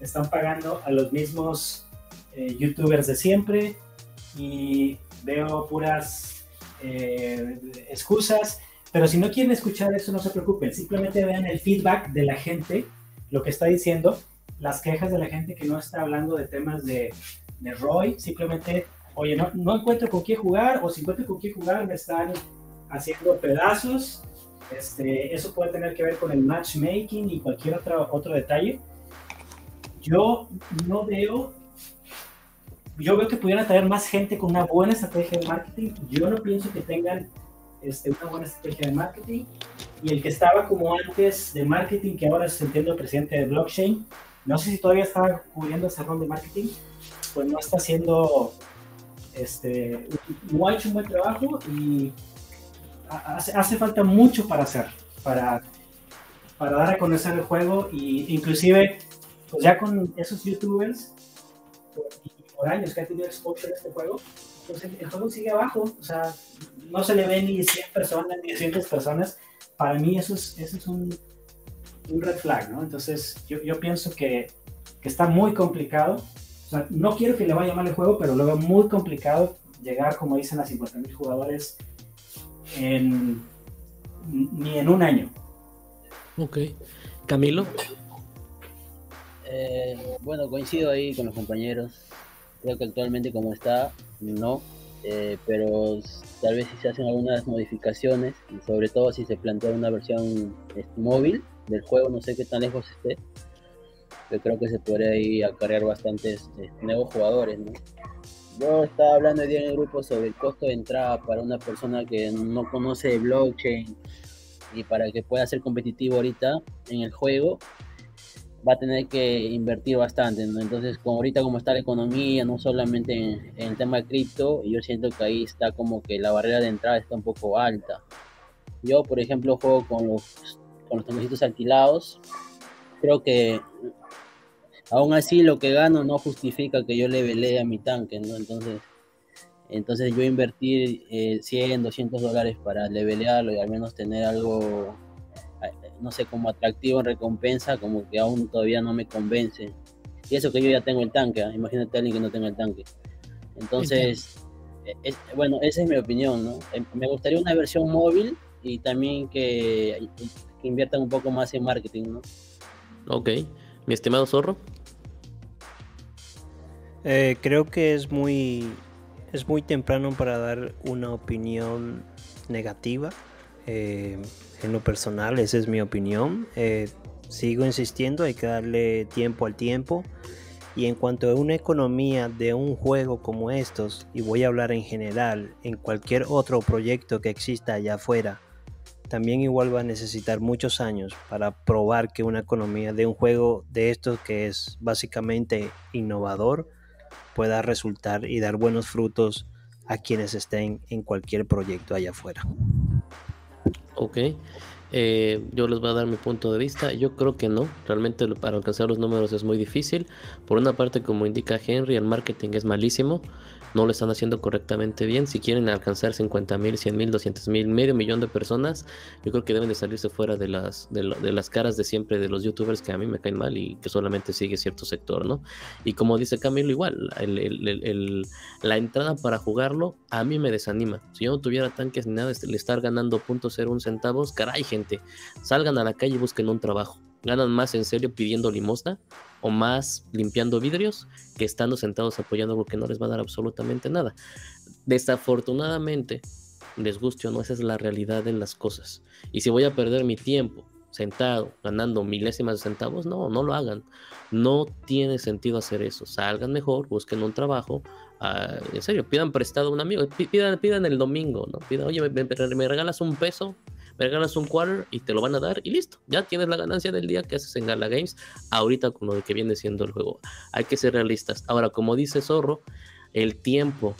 Están pagando a los mismos eh, youtubers de siempre y veo puras excusas pero si no quieren escuchar eso, no se preocupen. Simplemente vean el feedback de la gente, lo que está diciendo, las quejas de la gente que no está hablando de temas de, de Roy. Simplemente, oye, no, no encuentro con quién jugar, o si encuentro con quién jugar, me están haciendo pedazos. Este, eso puede tener que ver con el matchmaking y cualquier otro, otro detalle. Yo no veo, yo veo que pudieran traer más gente con una buena estrategia de marketing. Yo no pienso que tengan este, una buena estrategia de marketing. Y el que estaba como antes de marketing, que ahora es entiendo presidente de blockchain, no sé si todavía está cubriendo ese rol de marketing, pues no está haciendo, este, no ha hecho un buen trabajo y hace, hace falta mucho para hacer, para, para dar a conocer el juego y inclusive pues ya con esos youtubers por, años que ha tenido exposure a este juego, pues el, juego sigue abajo, o sea, no se le ve ni 100 personas ni 200 personas. Para mí eso es, eso es un, un red flag, ¿no? Entonces yo, yo pienso que, que, está muy complicado. O sea, no quiero que le vaya mal el juego, pero lo veo muy complicado llegar, como dicen, a 50 mil jugadores en, ni en un año. Ok. Camilo. Eh, bueno, coincido ahí con los compañeros. Creo que actualmente como está, no. Eh, pero tal vez si se hacen algunas modificaciones y sobre todo si se plantea una versión móvil del juego, no sé qué tan lejos esté, yo creo que se podría ir acarrear bastantes este, nuevos jugadores. ¿no? Yo estaba hablando hoy día en el grupo sobre el costo de entrada para una persona que no conoce blockchain y para que pueda ser competitivo ahorita en el juego, va a tener que invertir bastante. Entonces, como ahorita como está la economía, no solamente en, el tema de cripto, yo siento que ahí está como que la barrera de entrada está un poco alta. Yo, por ejemplo, juego con los, con los alquilados. Creo que aún así lo que gano no justifica que yo le velee a mi tanque, ¿no? Entonces, entonces yo invertir 100, eh, 200 dólares para levelearlo y al menos tener algo no sé, como atractivo en recompensa, como que aún todavía no me convence. Y eso que yo ya tengo el tanque, ¿ah? imagínate a alguien que no tenga el tanque. Entonces, e, bueno, esa es mi opinión, ¿no? Em, me gustaría una versión móvil y también que, que inviertan un poco más en marketing, ¿no? Ok. Mi estimado Zorro. Eh, creo que es muy, es muy temprano para dar una opinión negativa. Eh, en lo personal, esa es mi opinión. Eh, sigo insistiendo, hay que darle tiempo al tiempo. Y en cuanto a una economía de un juego como estos, y voy a hablar en general, en cualquier otro proyecto que exista allá afuera, también igual va a necesitar muchos años para probar que una economía de un juego de estos que es básicamente innovador pueda resultar y dar buenos frutos a quienes estén en cualquier proyecto allá afuera. Ok. Eh, yo les voy a dar mi punto de vista. Yo creo que no. Realmente para alcanzar los números es muy difícil. Por una parte, como indica Henry, el marketing es malísimo no lo están haciendo correctamente bien. Si quieren alcanzar 50 mil, 100 mil, 200 mil, medio millón de personas, yo creo que deben de salirse fuera de las, de, las caras de siempre de los youtubers que a mí me caen mal y que solamente sigue cierto sector, ¿no? Y como dice Camilo, igual, la entrada para jugarlo a mí me desanima. Si yo no tuviera tanques ni nada, le estar ganando un centavos, caray, gente, salgan a la calle y busquen un trabajo. Ganan más en serio pidiendo limosna o más limpiando vidrios que estando sentados apoyando algo que no les va a dar absolutamente nada. Desafortunadamente, les guste o no, esa es la realidad de las cosas. Y si voy a perder mi tiempo sentado ganando milésimas de centavos, no, no lo hagan. No tiene sentido hacer eso. Salgan mejor, busquen un trabajo. Ah, en serio, pidan prestado a un amigo, pidan, pidan el domingo, ¿no? Pidan, oye, me regalas un peso me ganas un quarter y te lo van a dar y listo. Ya tienes la ganancia del día que haces en Gala Games ahorita con lo que viene siendo el juego. Hay que ser realistas. Ahora, como dice Zorro, el tiempo.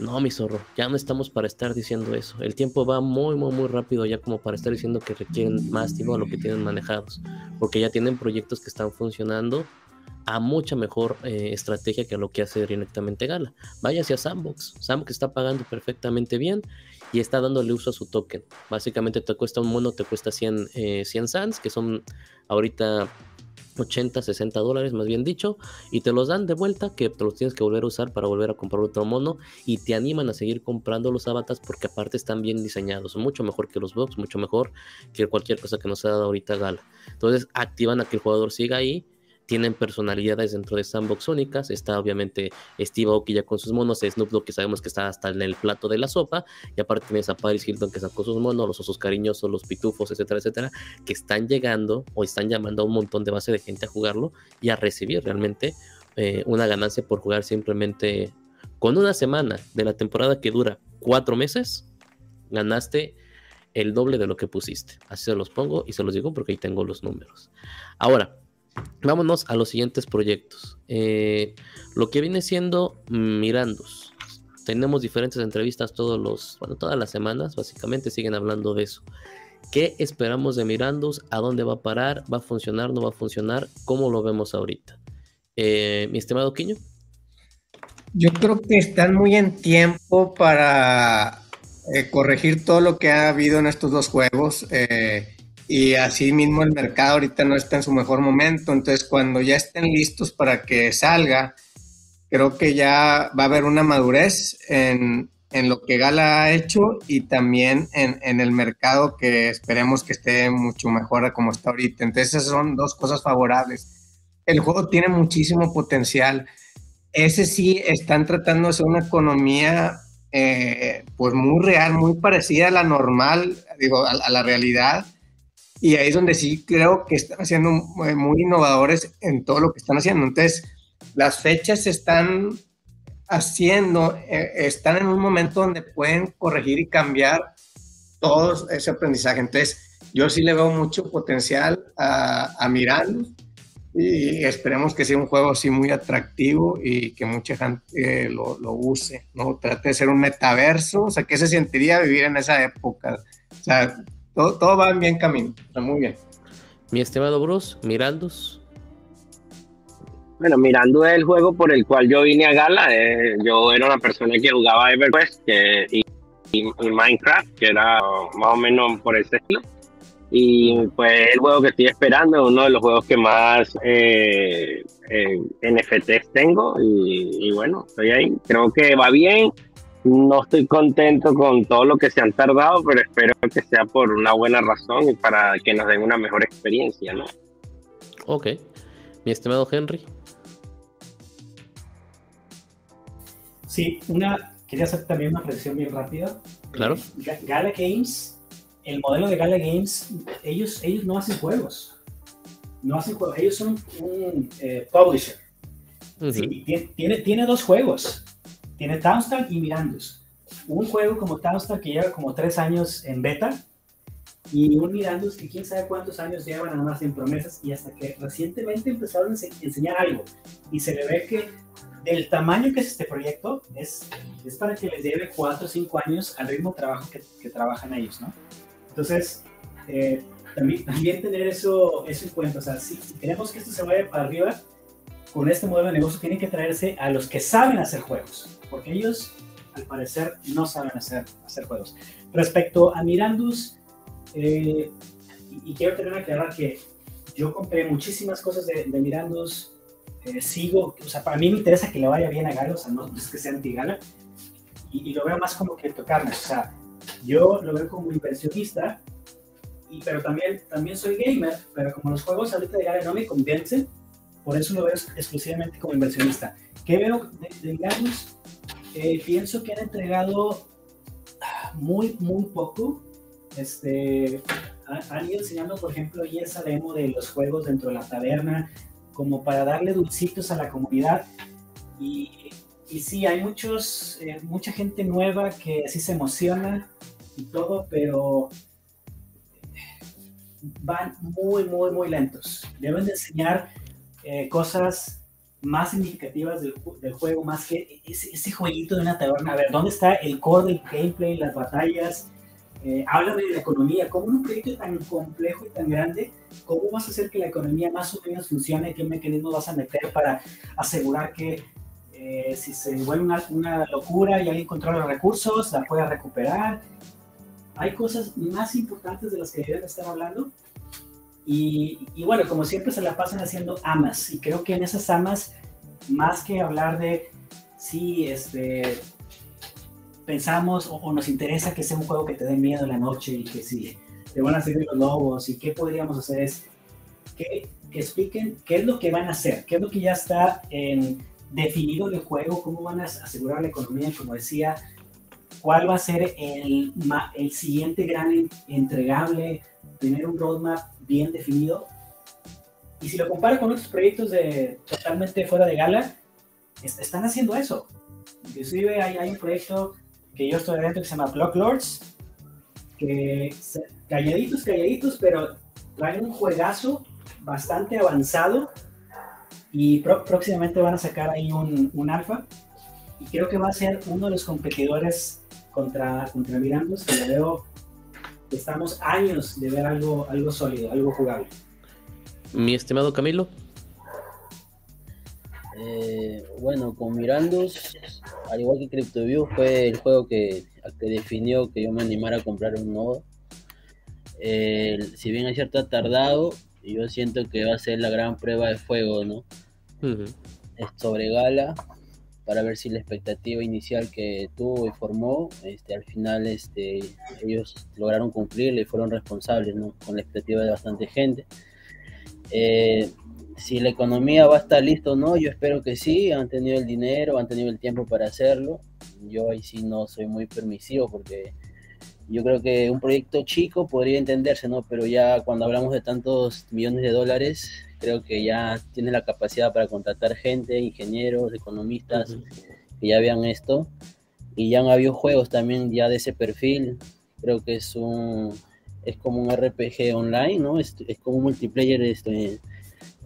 No, mi zorro, ya no estamos para estar diciendo eso. El tiempo va muy, muy, muy rápido ya como para estar diciendo que requieren más tiempo a lo que tienen manejados. Porque ya tienen proyectos que están funcionando a mucha mejor eh, estrategia que a lo que hace directamente Gala. Vaya hacia Sandbox. Sandbox está pagando perfectamente bien y está dándole uso a su token. Básicamente te cuesta un mono, te cuesta 100, eh, 100 sands, que son ahorita 80, 60 dólares, más bien dicho, y te los dan de vuelta, que te los tienes que volver a usar para volver a comprar otro mono, y te animan a seguir comprando los avatars porque aparte están bien diseñados, mucho mejor que los box, mucho mejor que cualquier cosa que nos ha dado ahorita Gala. Entonces activan a que el jugador siga ahí tienen personalidades dentro de Sandbox únicas. Está obviamente Steve Aoki ya con sus monos, Snoop Dogg que sabemos que está hasta en el plato de la sopa, y aparte tienes a Paris Hilton que sacó sus monos, los osos cariñosos, los pitufos, etcétera, etcétera, que están llegando o están llamando a un montón de base de gente a jugarlo y a recibir realmente eh, una ganancia por jugar simplemente con una semana de la temporada que dura cuatro meses, ganaste el doble de lo que pusiste. Así se los pongo y se los digo porque ahí tengo los números. Ahora, Vámonos a los siguientes proyectos. Eh, lo que viene siendo Mirandos. Tenemos diferentes entrevistas todos los, bueno, todas las semanas, básicamente siguen hablando de eso. ¿Qué esperamos de Mirandos? ¿A dónde va a parar? ¿Va a funcionar? ¿No va a funcionar? ¿Cómo lo vemos ahorita? Eh, mi estimado Quiño. Yo creo que están muy en tiempo para eh, corregir todo lo que ha habido en estos dos juegos y así mismo el mercado ahorita no está en su mejor momento, entonces cuando ya estén listos para que salga, creo que ya va a haber una madurez en, en lo que Gala ha hecho y también en, en, el mercado que esperemos que esté mucho mejor como está ahorita. Entonces esas son dos cosas favorables. El juego tiene muchísimo potencial. Ese sí están tratando de hacer una economía eh, pues muy real, muy parecida a la normal, digo, a la realidad y ahí es donde sí creo que están haciendo muy innovadores en todo lo que están haciendo. Entonces, las fechas se están haciendo, eh, están en un momento donde pueden corregir y cambiar todo ese aprendizaje. Entonces, yo sí le veo mucho potencial a, a Miranda y esperemos que sea un juego así muy atractivo y que mucha gente lo, lo, use, ¿no? Trate de ser un metaverso, o sea, ¿qué se sentiría vivir en esa época? O sea, todo, va en bien camino, está muy bien. Mi estimado Bruce, Mirandos. Bueno, Mirando es el juego por el cual yo vine a Gala. Eh, yo era una persona que jugaba EverQuest y, Minecraft, que era más o menos por ese estilo. Y pues el juego que estoy esperando es uno de los juegos que más eh, eh NFTs tengo. Y, y, bueno, estoy ahí. Creo que va bien no estoy contento con todo lo que se han tardado, pero espero que sea por una buena razón y para que nos den una mejor experiencia, ¿no? Ok. Mi estimado Henry. Sí, una, quería hacer también una predicción bien rápida. Claro. Gala Games, el modelo de Gala Games, ellos, ellos no hacen juegos. No hacen juegos, ellos son un eh, publisher. sí, tiene, tiene dos juegos tiene Townstar y Mirandus. Un juego como Townstar que lleva como tres años en beta y un Mirandus que quién sabe cuántos años llevan nada más en promesas y hasta que recientemente empezaron a ense- enseñar algo y se le ve que del tamaño que es este proyecto es, es para que les lleve 4 o 5 años al ritmo de trabajo que, que trabajan ellos, ¿no? Entonces, eh, también, también tener eso, eso en cuenta, o sea, si queremos que esto se vaya para arriba, con este modelo de negocio tienen que traerse a los que saben hacer juegos, porque ellos al parecer no saben hacer, hacer juegos. Respecto a Mirandus, eh, y, y quiero tener que aclarar que yo compré muchísimas cosas de, de Mirandus, eh, sigo, o sea, para mí me interesa que le vaya bien a Gala, o sea, no es que sea anti-Gala, y, y lo veo más como que tocarme, o sea, yo lo veo como inversionista, y, pero también, también soy gamer, pero como los juegos ahorita de Gala no me convencen, por eso lo veo ex- exclusivamente como inversionista. ¿Qué veo de, de? Eh, pienso que han entregado ah, muy, muy poco. Este, ha- han ido enseñando, por ejemplo, y esa demo de los juegos dentro de la taberna, como para darle dulcitos a la comunidad. Y, y sí, hay muchos, eh, mucha gente nueva que sí se emociona y todo, pero van muy, muy, muy lentos. Deben de enseñar eh, cosas más significativas del, del juego, más que ese, ese jueguito de una taberna. A ver, ¿dónde está el core del gameplay, las batallas? Eh, háblame de la economía. ¿Cómo en un proyecto tan complejo y tan grande, cómo vas a hacer que la economía más o menos funcione? ¿Qué mecanismos vas a meter para asegurar que eh, si se vuelve una, una locura y alguien controla los recursos, la pueda recuperar? Hay cosas más importantes de las que deberían estar hablando. Y, y bueno, como siempre se la pasan haciendo amas. Y creo que en esas amas, más que hablar de si este, pensamos o, nos interesa que sea un juego que te dé miedo en la noche y que si te van a seguir los lobos y qué podríamos hacer es que, que expliquen qué es lo que van a hacer, qué es lo que ya está en, definido el juego, cómo van a asegurar la economía, como decía, cuál va a ser el, el siguiente gran en- entregable, tener un roadmap bien definido. Y si lo comparo con otros proyectos de totalmente fuera de gala, est- están haciendo eso. Inclusive hay, un proyecto que yo estoy dentro que se llama Block Lords, que calladitos, calladitos, pero traen un juegazo bastante avanzado y próximamente van a sacar ahí un, un alfa y creo que va a ser uno de los competidores contra, contra Mirandus, que le veo estamos años de ver algo, algo sólido, algo jugable. Mi estimado Camilo. Eh, bueno, con Mirandos, al igual que CryptoView, fue el juego que, que definió que yo me animara a comprar un nodo. Eh, si bien es cierto, ha tardado, yo siento que va a ser la gran prueba de fuego, ¿no? Es sobre Gala, para ver si la expectativa inicial que tuvo y formó, este, al final este, ellos lograron cumplirla y fueron responsables, ¿no? Con la expectativa de bastante gente. Eh, si la economía va a estar lista o no, yo espero que sí, han tenido el dinero, han tenido el tiempo para hacerlo. Yo ahí sí no soy muy permisivo porque yo creo que un proyecto chico podría entenderse, ¿no? Pero ya cuando hablamos de tantos millones de dólares, creo que ya tiene la capacidad para contratar gente, ingenieros, economistas que ya vean esto. Y ya han habido juegos también ya de ese perfil. Creo que es un es como un RPG online, ¿no? Es, es como un multiplayer este,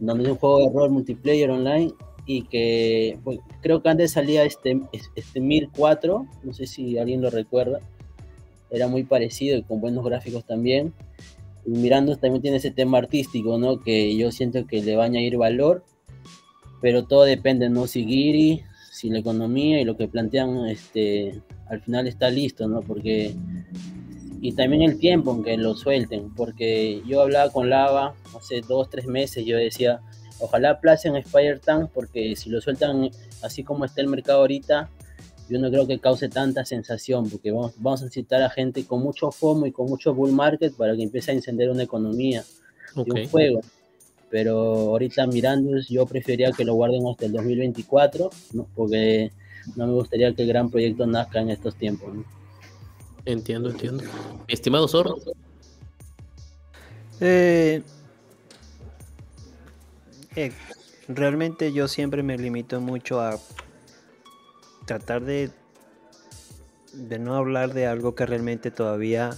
donde es un juego de rol multiplayer online y que pues, creo que antes salía este, este 1004, no sé si alguien lo recuerda, era muy parecido y con buenos gráficos también. Y mirando también tiene ese tema artístico, ¿no? Que yo siento que le va a añadir valor, pero todo depende, ¿no? Si Giri, si la economía y lo que plantean, este, al final está listo, ¿no? Porque y también el tiempo en que lo suelten, porque yo hablaba con Lava hace dos, tres meses, yo decía, ojalá aplacen Spire Tank, porque si lo sueltan así como está el mercado ahorita, yo no creo que cause tanta sensación, porque vamos, vamos a necesitar a gente con mucho FOMO y con mucho bull market para que empiece a encender una economía Ok. de un juego. Pero ahorita mirando, yo preferiría que lo guarden hasta el 2024, ¿no? porque no me gustaría que el gran proyecto nazca en estos tiempos. ¿no? Entiendo, entiendo. Mi estimado Zorro. Eh, eh, realmente yo siempre me limito mucho a tratar de, de no hablar de algo que realmente todavía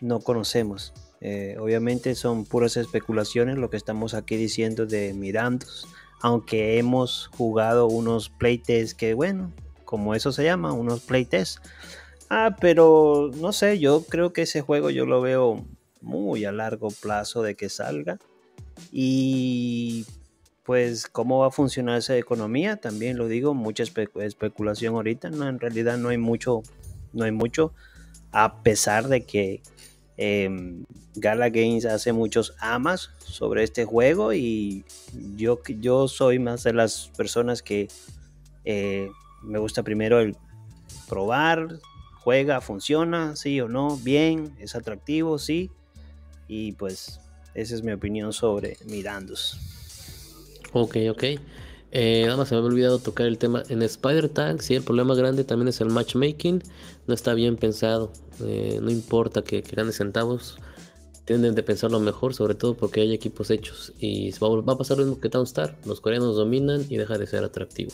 no conocemos. Eh, obviamente son puras especulaciones lo que estamos aquí diciendo de Mirandos, aunque hemos jugado unos playtests que, bueno, como eso se llama, unos playtests. Ah, pero no sé, yo creo que ese juego yo lo veo muy a largo plazo de que salga. Y pues cómo va a funcionar esa economía, también lo digo, mucha especulación ahorita, no, en realidad no hay mucho, no hay mucho, a pesar de que em, Gala Games hace muchos amas sobre este juego y yo, yo soy más de las personas que eh, me gusta primero el probar, juega, funciona, sí o no, bien, es atractivo, sí, y pues esa es mi opinión sobre Mirandos. Ok, ok. Eh, nada más se me había olvidado tocar el tema. En Spider Tag, sí, el problema grande también es el matchmaking. No está bien pensado. Eh, no importa que, que ganes centavos. Tienden de pensarlo mejor, sobre todo porque hay equipos hechos. Y va, a pasar lo mismo que Townstar. Los coreanos dominan y deja de ser atractivo.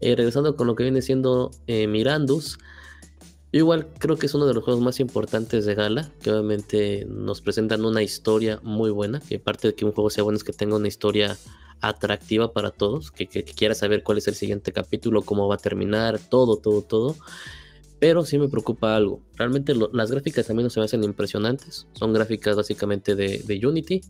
Eh, regresando con lo que viene siendo Mirandus. Igual creo que es uno de los juegos más importantes de Gala, que obviamente nos presentan una historia muy buena, que parte de que un juego sea bueno es que tenga una historia atractiva para todos, que, quiera saber cuál es el siguiente capítulo, cómo va a terminar, todo, todo, todo. Pero sí me preocupa algo. Realmente las gráficas también no se me hacen impresionantes. Son gráficas básicamente de, de, Unity.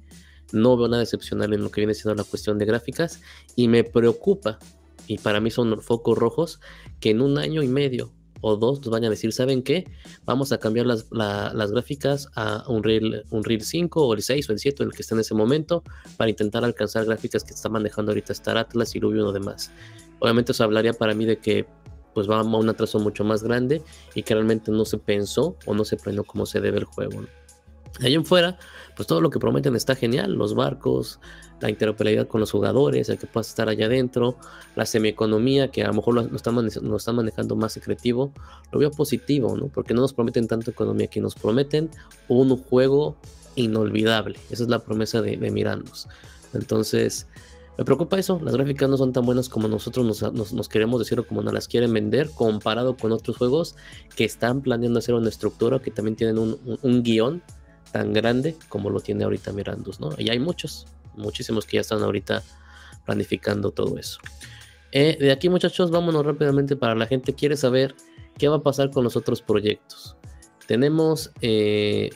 No veo nada excepcional en lo que viene siendo la cuestión de gráficas. Y me preocupa, y para mí son focos rojos, que en un año y medio o dos nos vayan a decir, ¿saben qué? Vamos a cambiar las, las gráficas a un Unreal, Unreal 5 o el 6 o el 7, el que esté en ese momento, para intentar alcanzar gráficas que está manejando ahorita Star Atlas y Rubio y uno demás. Obviamente eso hablaría para mí de que pues va a un atraso mucho más grande y que realmente no se pensó o no se planeó cómo se debe el juego. ¿no? Ahí en fuera, pues todo lo que prometen está genial, los barcos, la interoperabilidad con los jugadores, el que puedas estar allá adentro, la semieconomía, que a lo mejor lo, están, manejando más secretivo, lo veo positivo, ¿no? Porque no nos prometen tanto economía, que nos prometen un juego inolvidable. Esa es la promesa de, Mirandos. Entonces, me preocupa eso, las gráficas no son tan buenas como nosotros nos, queremos decir o como nos las quieren vender, comparado con otros juegos que están planeando hacer una estructura, que también tienen un, guion tan grande como lo tiene ahorita Mirandos, ¿no? Y hay muchos, muchísimos que ya están ahorita planificando todo eso. Eh, de aquí muchachos, vámonos rápidamente para la gente quiere saber qué va a pasar con los otros proyectos. Tenemos, eh,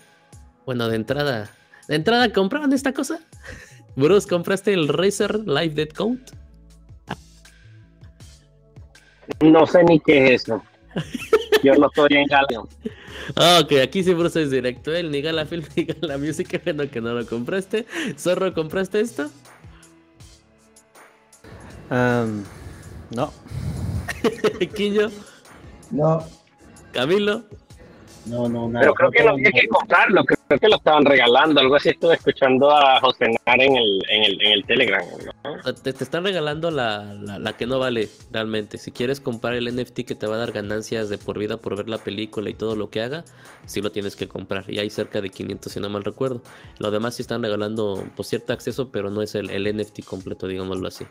bueno, de entrada, de entrada, ¿compraban esta cosa? Bruce, ¿compraste el Razer Live Dead Code? No sé ni qué es eso. Yo no estoy en Galeon. Ah, ok, aquí sí Bruce es directo. El ni Gala Film ni Gala Music, bueno que no lo compraste. Zorro, ¿compraste esto? no. Quiño. No. Camilo. No, no, nada. Pero creo que no había que comprarlo, creo que lo estaban regalando, algo así estuve escuchando a José Nar en el, en el, en el Telegram. Te, te, están regalando la, la, que no vale realmente. Si quieres comprar el NFT que te va a dar ganancias de por vida por ver la película y todo lo que haga, sí lo tienes que comprar. Y hay cerca de 500 si no mal recuerdo. Lo demás sí están regalando pues, cierto acceso, pero no es el, el NFT completo, digámoslo así.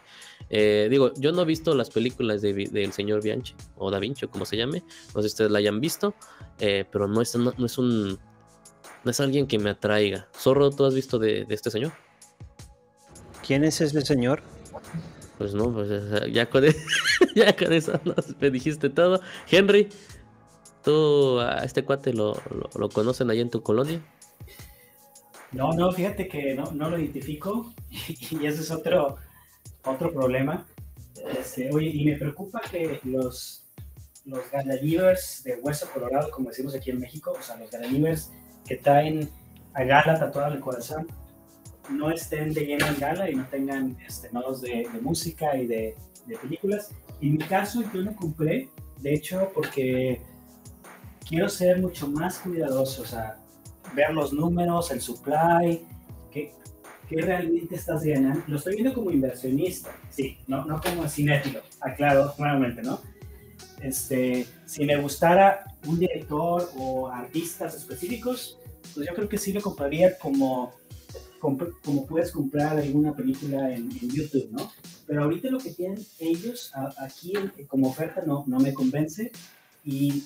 Eh, digo, yo no he visto las películas del de, señor Bianchi o Da Vinci, como se llame. No sé si ustedes la hayan visto, eh, pero no es, no, es un. No es alguien que me atraiga. Zorro, ¿tú has visto de, este señor? ¿Quién es ese señor? Pues no, pues ya con, ya con eso me dijiste todo. Henry, ¿tú a este cuate lo, lo, conocen ahí en tu colonia? No, no, fíjate que no, no lo identifico y ese es otro, otro problema. Este, oye, y me preocupa que los, los de hueso colorado, como decimos aquí en México, o sea, los Galalivers que traen a Gala tatuado en el corazón, no estén de lleno en Gala y no tengan este, de, música y de, películas. En mi caso, yo no compré, de hecho, porque quiero ser mucho más cuidadoso, o sea, ver los números, el supply, ¿qué realmente estás ganando? Lo estoy viendo como inversionista, sí, no, no como cinéfilo, aclaro nuevamente, ¿no? Este, si me gustara un director o artistas específicos, pues yo creo que sí lo compraría como, como, puedes comprar alguna película en, YouTube, ¿no? Pero ahorita lo que tienen ellos aquí como oferta no, no me convence y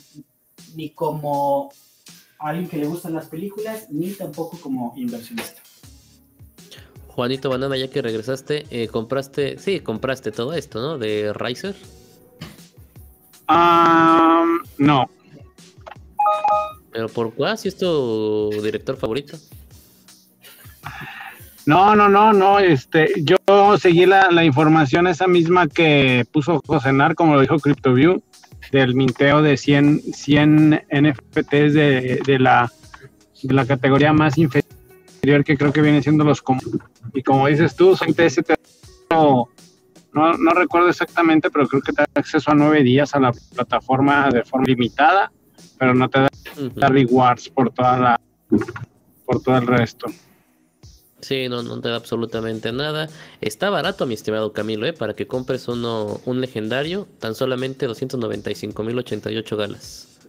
ni como alguien que le gustan las películas, ni tampoco como inversionista. Juanito Banana, ya que regresaste, eh, compraste, sí, compraste todo esto, ¿no? De Riser. Ah, no, Pero por cuál, si es tu director favorito. no, no, no, no. Este, yo seguí la, la información esa misma que puso Josenar, como lo dijo CryptoView, del minteo de 100, 100 NFTs de, de la, de la categoría más inferior que creo que vienen siendo los comunes. Y como dices tú, son TST, no, no, no recuerdo exactamente, pero creo que te da acceso a nueve días a la plataforma de forma limitada, pero no te da, rewards por toda la por todo el resto. Sí, no, no te da absolutamente nada. Está barato, mi estimado Camilo, ¿eh? Para que compres uno, un legendario, tan solamente 295.088 galas.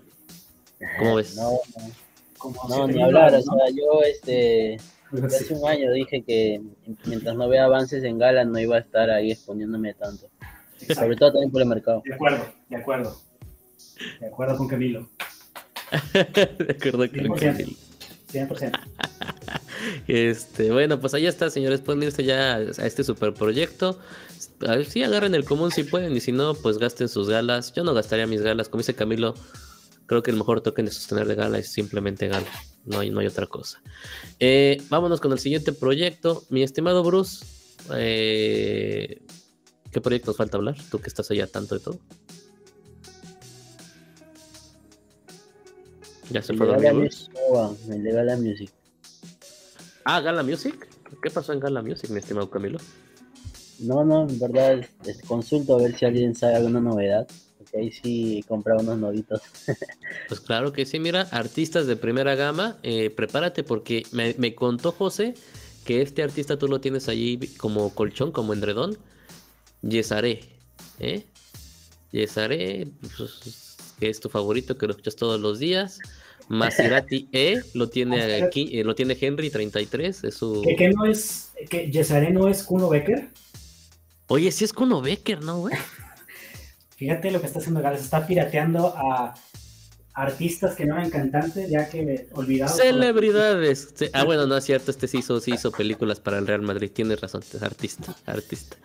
¿Cómo ves? No, no, siete ni hablar. O ¿no? sea, yo este, hace un año dije que mientras no vea avances en Gala no iba a estar ahí exponiéndome tanto. Sobre todo también por el mercado. De acuerdo, de acuerdo. De acuerdo con Camilo. de acuerdo con 100%. Camilo. 100%. Este, bueno, pues ahí está, señores. Pueden irse ya a este super proyecto. Sí, agarren el común si pueden, y si no, pues gasten sus galas. Yo no gastaría mis galas. Como dice Camilo, creo que el mejor token de sostener de gala es simplemente gala. No hay, no hay otra cosa. Eh, vámonos con el siguiente proyecto. Mi estimado Bruce, eh, ¿qué proyecto nos falta hablar? Tú que estás allá tanto de todo. Ya se El fue de a Gala. Music, el de Gala Music. Ah, Gala Music. ¿Qué pasó en Gala Music, mi estimado Camilo? No, no, en verdad este, consulto a ver si alguien sabe alguna novedad. Porque ahí sí he comprado unos novitos. Pues claro que sí, mira, artistas de primera gama, eh, prepárate porque me, me contó José que este artista tú lo tienes allí como colchón, como endredón. Yesaré, ¿eh? Yesaré, pues, que es tu favorito, que lo escuchas todos los días. Maserati E, lo tiene aquí, eh, lo tiene Henry 33, es su... ¿Que, que no es, que Yesaré no es Kuno Becker? Oye, sí es Kuno Becker, ¿no, güey? Fíjate lo que está haciendo Gala, se está pirateando a artistas que no eran cantantes, ya que la- Celebridades. Ah, bueno, no es cierto, este sí hizo, sí hizo películas para el Real Madrid, tienes razón, es artista, artista.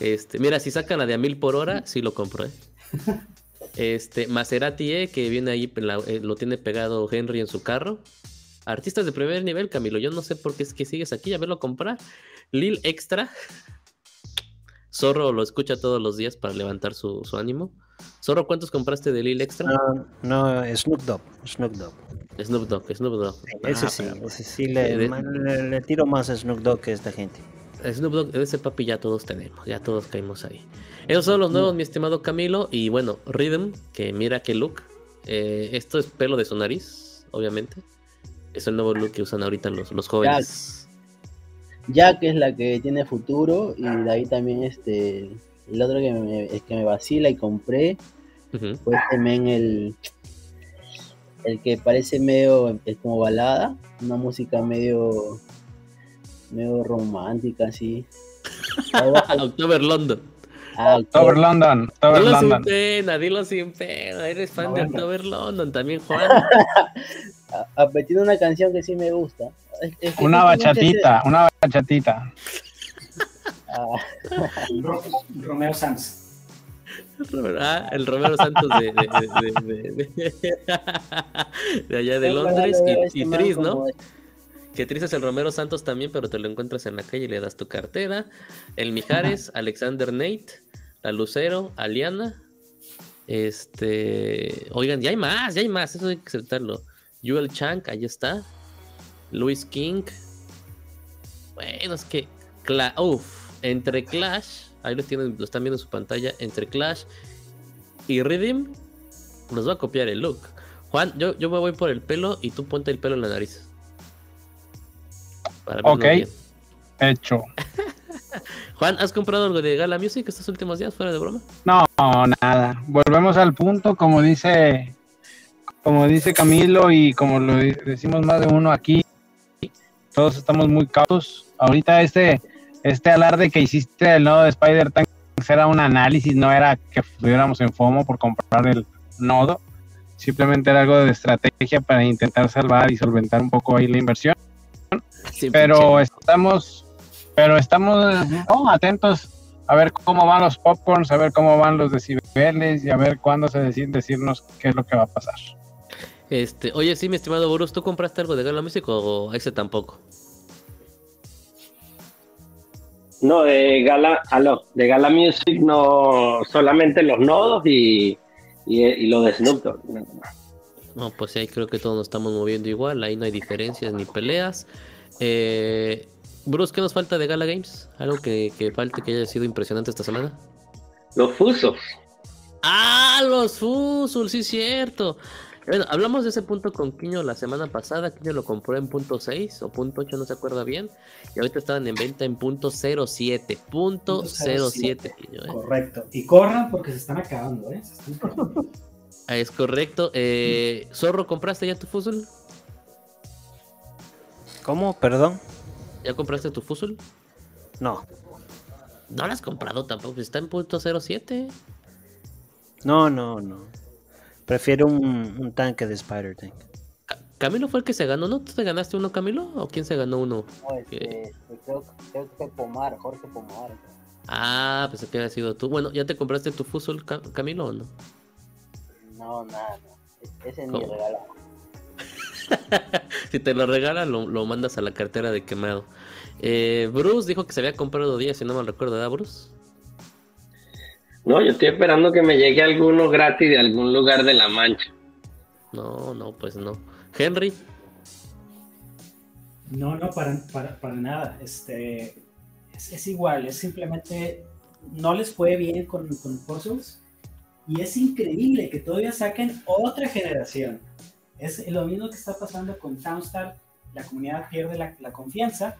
Este, mira, si sacan la de a mil por hora, sí lo compro, ¿eh? Este, Maserati, eh, que viene ahí, la- eh, lo tiene pegado Henry en su carro. Artistas de primer nivel, Camilo, yo no sé por qué es que sigues aquí, a verlo comprar. Lil Extra. Zorro lo escucha todos los días para levantar su, su ánimo. Zorro, ¿cuántos compraste de Lil Extra? No, no, Snoop Dogg, Snoop Dogg. Snoop Dogg, Snoop Dogg. Ese Ah, sí, pero- ese sí le, de- man- le- le tiro más a Snoop Dogg que a esta gente. Snoop Dogg, ese papi ya todos tenemos, ya todos caímos ahí. Esos son los nuevos, mi estimado Camilo. Y bueno, Rhythm, que mira qué look. Eh, esto es pelo de su nariz, obviamente. Es el nuevo look que usan ahorita los, los jóvenes. Jack es la que tiene futuro y de ahí también este el otro que me, que me vacila y compré fue este men el el que parece medio es como balada, una música medio medio romántica así. October London. Ah, October London, October Dilo sin London. pena, dilo sin pena. Eres fan de Noventa. October London también, Juan. Pero tiene una canción que sí me gusta. Es- es que Una bachatita, una bachatita. ah, Ro- Romeo Sanz. Ah, el Romero Santos de, de, de- de- de- de allá de Londres. Y, este Tris, ¿no? Que Tris es el Romero Santos también, pero te lo encuentras en la calle y le das tu cartera. El Mijares, Alexander Nate, la Lucero, Aliana. Este. Oigan, ya hay más, ya hay más, eso hay que aceptarlo. Joel Chang, ahí está. Luis King. Bueno, es que. Cla Uf, entre Clash, ahí lo tienen, lo están viendo en su pantalla. Entre Clash y Rhythm, nos va a copiar el look. Juan, yo, yo me voy por el pelo y tú ponte el pelo en la nariz. Para Ok. bien. Hecho. Juan, ¿has comprado algo de Gala Music estos últimos días, fuera de broma? No, nada. Volvemos al punto, como dice, como dice Camilo y como lo decimos más de uno aquí, todos estamos muy cautos. Ahorita este, este alarde que hiciste del nodo de Spider Tank era un análisis, no era que estuviéramos en FOMO por comprar el nodo. Simplemente era algo de estrategia para intentar salvar y solventar un poco ahí la inversión. Sí, Pero pinche- estamos, pero estamos ¿no? atentos a ver cómo van los popcorns, a ver cómo van los decibeles y a ver cuándo se deciden decirnos qué es lo que va a pasar. Este, oye, sí, mi estimado Boros, ¿tú compraste algo de Gala Music o ese tampoco? No, de Gala, aló, de Gala Music no, solamente los nodos y, y, y lo de Snoop Dogg. No, pues ahí creo que todos nos estamos moviendo igual, ahí no hay diferencias ni peleas. Eh, Bruce, ¿qué nos falta de Gala Games? ¿Algo que, que falte que haya sido impresionante esta semana? Los fusos. ¡Ah, los Fusul! Sí, cierto. Bueno, hablamos de ese punto con Quiño la semana pasada. Quiño lo compró en punto 6 o punto 8, no se acuerda bien. Y ahorita estaban en venta en punto 07. Punto 07, Quiño. ¿eh? Correcto. Y corran porque se están acabando, ¿eh? Se están acabando. Ah, Es correcto. Eh, Zorro, ¿compraste ya tu Fusul? ¿Cómo? Perdón. ¿Ya compraste tu Fusul? No. No lo has comprado tampoco, está en punto 07. No, no, no. Prefiero un, un tanque de Spider Tank. Camilo fue el que se ganó, ¿no? ¿Tú te ganaste uno, Camilo? ¿O quién se ganó uno? No, este, este, creo, creo que Pomar, Jorge Pomar. Ah, pensé que había sido tú. Bueno, ¿ya te compraste tu Fusul, Ca- Camilo, o no? No, nada, no. Es- Ese es mi regalo. si te lo regalan, lo, lo mandas a la cartera de quemado. Eh, Bruce dijo que se había comprado 10, si no mal recuerdo, ¿verdad, Bruce? No, yo estoy esperando que me llegue alguno gratis de algún lugar de la mancha. No, no, pues no. Henry, No, no, para, para, para nada. Este, es, es igual, es simplemente no les fue bien con, con Puzzles y es increíble que todavía saquen otra generación. Es lo mismo que está pasando con Townstar, la comunidad pierde la, confianza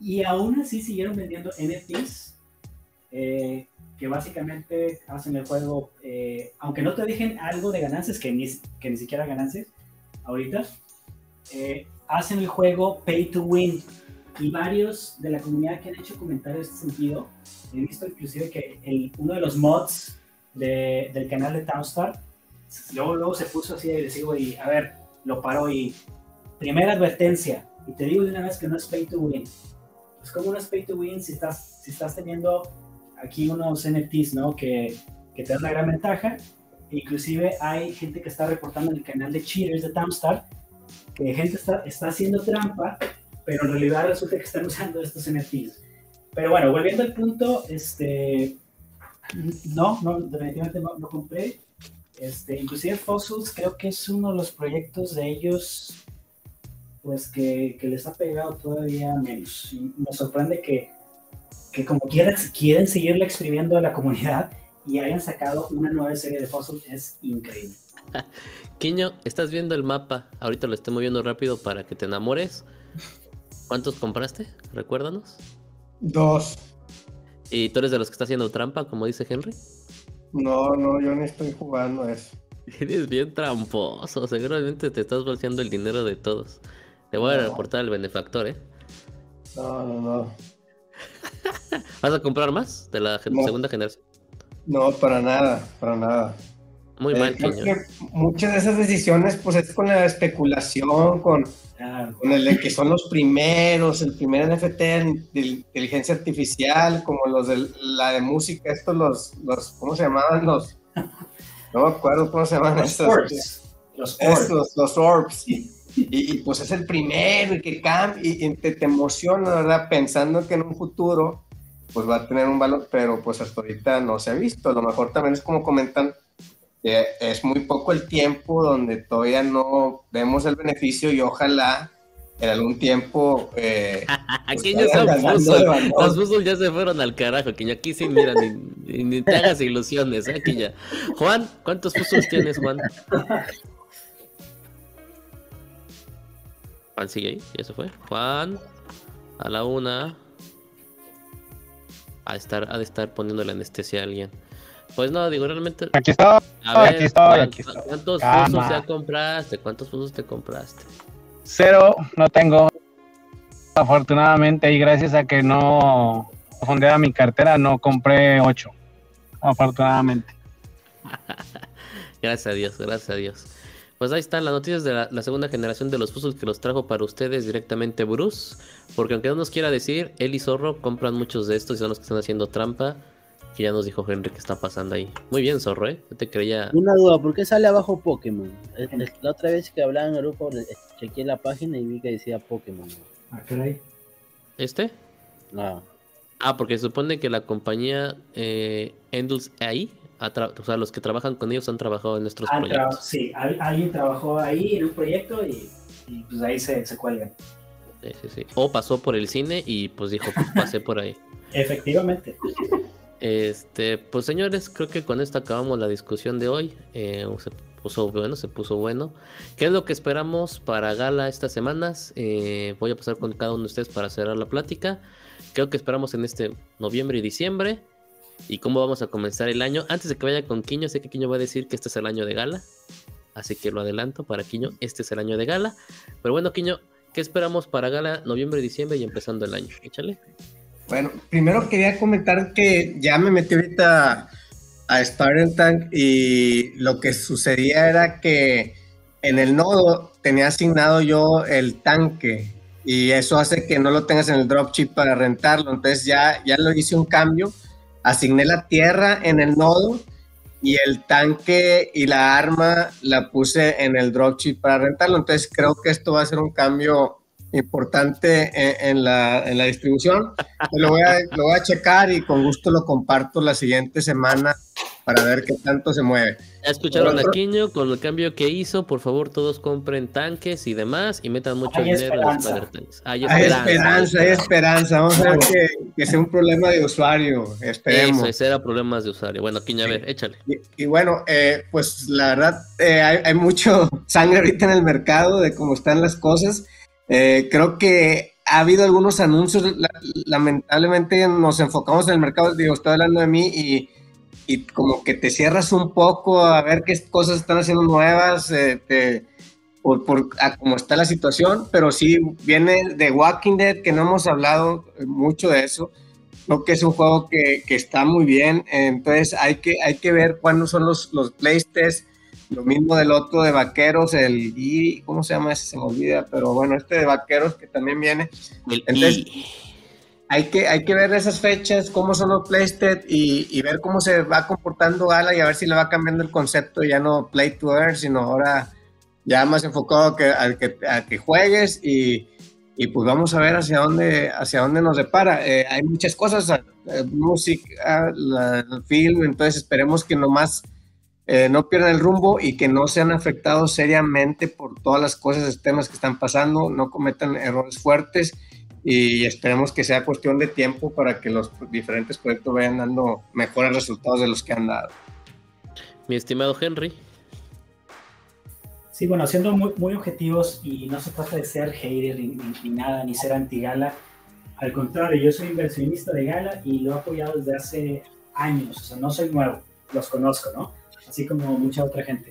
y aún así siguieron vendiendo NFTs eh, que básicamente hacen el juego, eh, aunque no te dejen algo de ganancias, que ni, que ni siquiera ganancias ahorita, eh, hacen el juego pay to win. Y varios de la comunidad que han hecho comentarios en este sentido, he visto inclusive que uno de los mods de- del canal de Townstar, luego, luego se puso así agresivo y a ver, lo paró y primera advertencia, y te digo de una vez que no es pay to win. Pues como no es pay to win si estás, si estás teniendo aquí unos NFTs, ¿no? Que, que te dan una gran ventaja. Inclusive hay gente que está reportando en el canal de cheaters de Townstar que gente está, está haciendo trampa, pero en realidad resulta que están usando estos NFTs. Pero bueno, volviendo al punto, este, no, no, definitivamente no, no compré. Este, inclusive Fossils creo que es uno de los proyectos de ellos pues que, que les ha pegado todavía menos. Y me sorprende que, que como quieran, quieren seguirle exprimiendo a la comunidad y hayan sacado una nueva serie de Fossils, es increíble. Quiño, estás viendo el mapa. Ahorita lo estoy moviendo rápido para que te enamores. ¿Cuántos compraste? Recuérdanos. Dos. ¿Y tú eres de los que está haciendo trampa, como dice Henry? No, no, yo no estoy jugando a eso. Eres bien tramposo. Seguramente te estás bolseando el dinero de todos. Te voy a No. reportar al benefactor, ¿eh? No, no, no. ¿Vas a comprar más de la No. segunda generación? No, para nada, para nada. Muy Eh, mal, muchas de esas decisiones, pues es con la especulación, con, con el de que son los primeros, el primer NFT de inteligencia artificial, como los de la de música, estos los, los ¿cómo se llamaban? Los, no me acuerdo cómo se llaman Los estos. orbs. Los orbs. Estos, los orbs. Y, y, pues es el primero y que cambia y, y te, te emociona, ¿verdad? Pensando que en un futuro pues va a tener un valor, pero pues hasta ahorita no se ha visto. A lo mejor también es como comentan, es muy poco el tiempo donde todavía no vemos el beneficio y ojalá en algún tiempo... Eh, pues, Aquí ya valor. Los fusos ya se fueron al carajo, Quiño. Aquí sí, mira, ni, ni- ni te hagas ilusiones, ¿eh? Aquí ya. Juan, ¿cuántos fusos tienes, Juan? Juan sigue ahí, ya se fue. Juan, a la una. De estar, ha de estar poniendo la anestesia a alguien. Pues no, digo, realmente. Aquí estoy, A ver, aquí estoy, aquí estoy. ¿cuántos fusos ya compraste? ¿Cuántos te compraste? Cero, no tengo. Afortunadamente, y gracias a que no fondeaba mi cartera, no compré ocho. Afortunadamente. Gracias a Dios, gracias a Dios. Pues ahí están las noticias de la, la segunda generación de los puzzles que los trajo para ustedes directamente Bruce. Porque aunque no nos quiera decir, él y Zorro compran muchos de estos y son los que están haciendo trampa. Que ya nos dijo Henry que está pasando ahí. Muy bien, Zorro, ¿eh? Yo te creía. Una duda, ¿por qué sale abajo Pokémon? Eh, eh, La otra vez que hablaba en el grupo, le- chequeé la página y vi que decía Pokémon. Ah, caray. ¿Este? Ah, Ah, porque se supone que la compañía eh, Endless AI, o sea, los que trabajan con ellos han trabajado en nuestros Han proyectos. sí, al- alguien trabajó ahí en un proyecto y, y, pues ahí se, se cuelgan. Sí, sí, sí. O pasó por el cine y pues dijo, pues pasé por ahí. Efectivamente. Este, pues señores, creo que con esto acabamos la discusión de hoy. Eh, se puso bueno, se puso bueno. ¿Qué es lo que esperamos para Gala estas semanas? Eh, voy a pasar con cada uno de ustedes para cerrar la plática. Creo que esperamos en este noviembre y diciembre. Y cómo vamos a comenzar el año. Antes de que vaya con Quiño, sé que Quiño va a decir que este es el año de Gala. Así que lo adelanto para Quiño, este es el año de Gala. Pero bueno, Quiño, ¿qué esperamos para Gala noviembre y diciembre y empezando el año? Échale. Bueno, primero quería comentar que ya me metí ahorita a Spartan Tank y lo que sucedía era que en el nodo tenía asignado yo el tanque y eso hace que no lo tengas en el dropship para rentarlo. Entonces ya, ya lo hice un cambio, asigné la tierra en el nodo y el tanque y la arma la puse en el dropship para rentarlo. Entonces creo que esto va a ser un cambio importante en, en la, en la distribución. Lo voy, a, lo voy a checar y con gusto lo comparto la siguiente semana para ver qué tanto se mueve. Ya escucharon a Quiño con el cambio que hizo. Por favor, todos compren tanques y demás y metan mucho Hay dinero en los esperanza. Spider Tanks. Hay Hay esperanza. esperanza, hay esperanza. Vamos a ver que, que sea un problema de usuario. Esperemos. Eso, ese era problemas de usuario. Bueno, Quiño, a ver, échale. Y, y bueno, eh, pues la verdad, eh, hay, hay mucho sangre ahorita en el mercado de cómo están las cosas. Eh, creo que ha habido algunos anuncios, la- lamentablemente nos enfocamos en el mercado, digo, estoy hablando de mí y, y como que te cierras un poco a ver qué cosas están haciendo nuevas, eh, te- por, por a cómo está la situación, pero sí viene de Walking Dead, que no hemos hablado mucho de eso. Creo que es un juego que, que está muy bien, entonces hay que, hay que ver cuándo son los, los playtests. Lo mismo del otro de vaqueros, el y ¿cómo se llama ese? Se me olvida, pero bueno, este de vaqueros que también viene. El Entonces, I. hay que, hay que ver esas fechas, cómo son los playtests y, y ver cómo se va comportando Gala y a ver si le va cambiando el concepto, ya no play to earn, sino ahora ya más enfocado que, a que, a que juegues y, y pues vamos a ver hacia dónde, hacia dónde nos depara. Eh, hay muchas cosas, eh, música, la- el film, entonces esperemos que nomás eh, no pierdan el rumbo y que no sean afectados seriamente por todas las cosas, temas que están pasando, no cometan errores fuertes y esperemos que sea cuestión de tiempo para que los diferentes proyectos vayan dando mejores resultados de los que han dado. Mi estimado Henry. Sí, bueno, siendo muy, muy objetivos y no se trata de ser hater ni, ni- ni nada, ni ser anti-gala. Al contrario, yo soy inversionista de Gala y lo he apoyado desde hace años, o sea, no soy nuevo, los conozco, ¿no? Así como mucha otra gente.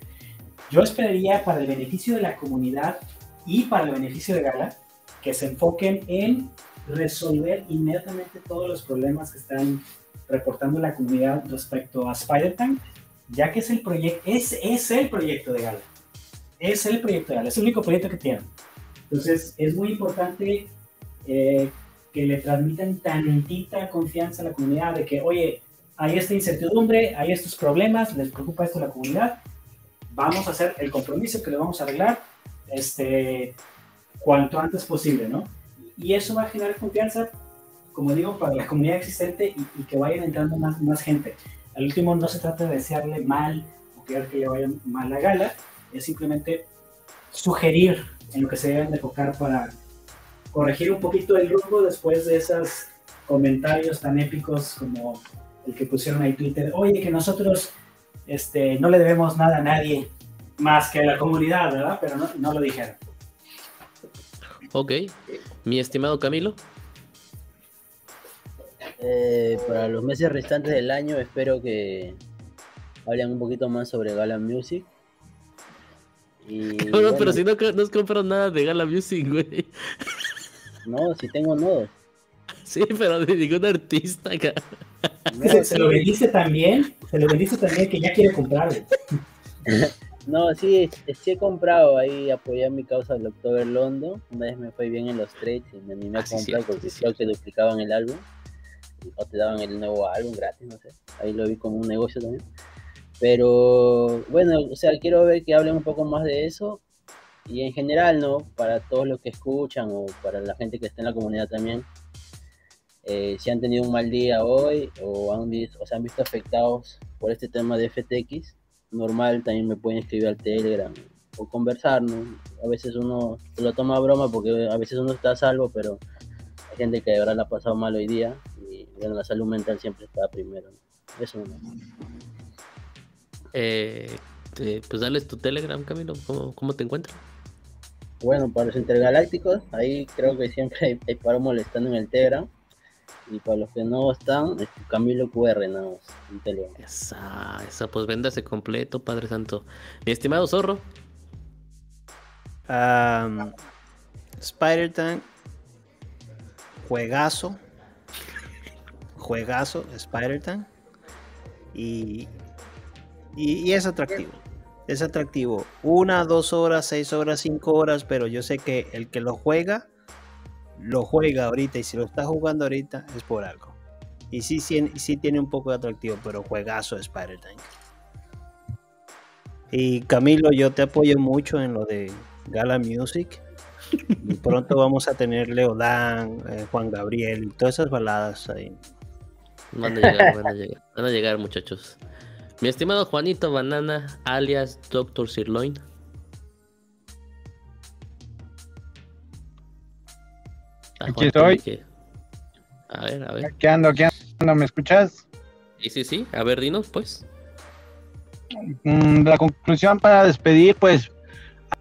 Yo esperaría para el beneficio de la comunidad y para el beneficio de Gala que se enfoquen en resolver inmediatamente todos los problemas que están reportando la comunidad respecto a Spider-Tank, ya que es el proyecto, es, es el proyecto de Gala es el proyecto real, es el único proyecto que tienen. Entonces, es muy importante eh, que le transmitan tantita confianza a la comunidad de que, oye, hay esta incertidumbre, hay estos problemas, les preocupa esto a la comunidad, vamos a hacer el compromiso que le vamos a arreglar este, cuanto antes posible, ¿no? Y eso va a generar confianza, como digo, para la comunidad existente y, que vayan entrando más, gente. Al último, no se trata de desearle mal o querer que le vaya mal la gala, es simplemente sugerir en lo que se deben de enfocar para corregir un poquito el rumbo después de esos comentarios tan épicos como que pusieron ahí Twitter, oye, que nosotros este, no le debemos nada a nadie más que a la comunidad, ¿verdad? Pero no, no lo dijeron. Ok. Mi estimado Camilo. Eh, para los meses restantes del año espero que hablen un poquito más sobre Gala Music. Y, bueno, pero si no, no has comprado nada de Gala Music, güey. No, si tengo nodos. Sí, pero de ningún artista, acá. No, se, se lo sí. vendiste también, se lo vendiste también que ya quiere comprar. güey. No, sí, sí he comprado ahí, apoyé a mi causa del October London. Una vez me fue bien en los trades y me animé a Ah, comprar porque sí, creo que duplicaban el álbum. O te daban el nuevo álbum gratis, no sé. Ahí lo vi como un negocio también. Pero bueno, o sea, quiero ver que hablen un poco más de eso. Y en general, ¿no? Para todos los que escuchan o para la gente que está en la comunidad también. Eh, si han tenido un mal día hoy o, han o se han visto afectados por este tema de FTX, normal, también me pueden escribir al Telegram o conversar, ¿no? A veces uno se lo toma a broma porque a veces uno está a salvo, pero hay gente que de verdad la ha pasado mal hoy día y bueno, la salud mental siempre está primero. ¿no? Eso no. Eh, te- pues dales tu Telegram, Camilo. ¿Cómo, cómo te encuentras? Bueno, para los intergalácticos, ahí creo que siempre hay, hay paro molestando en el Telegram. Y para los que no están, es Camilo QR, nada más, en Telegram. Esa, esa, pues véndase completo, Padre Santo. Mi estimado zorro. Spider-Tank, juegazo, juegazo, Spider-Tank, y, y, y es atractivo, es atractivo. Una, dos horas, seis horas, cinco horas, pero yo sé que el que lo juega, lo juega ahorita, y si lo está jugando ahorita es por algo. Y sí, sí, sí tiene un poco de atractivo, pero juegazo Spider-Tank. Y Camilo, yo te apoyo mucho en lo de Gala Music. Pronto vamos a tener Leodán, eh, Juan Gabriel y todas esas baladas ahí. Van a llegar, van a llegar. Van a llegar, muchachos. Mi estimado Juanito Banana, alias Doctor Sirloin. Aquí estoy. que- A ver, a ver. Aquí ando, aquí ando, ¿me escuchas? Sí, sí, sí. A ver, dinos, pues. Mm, la conclusión para despedir, pues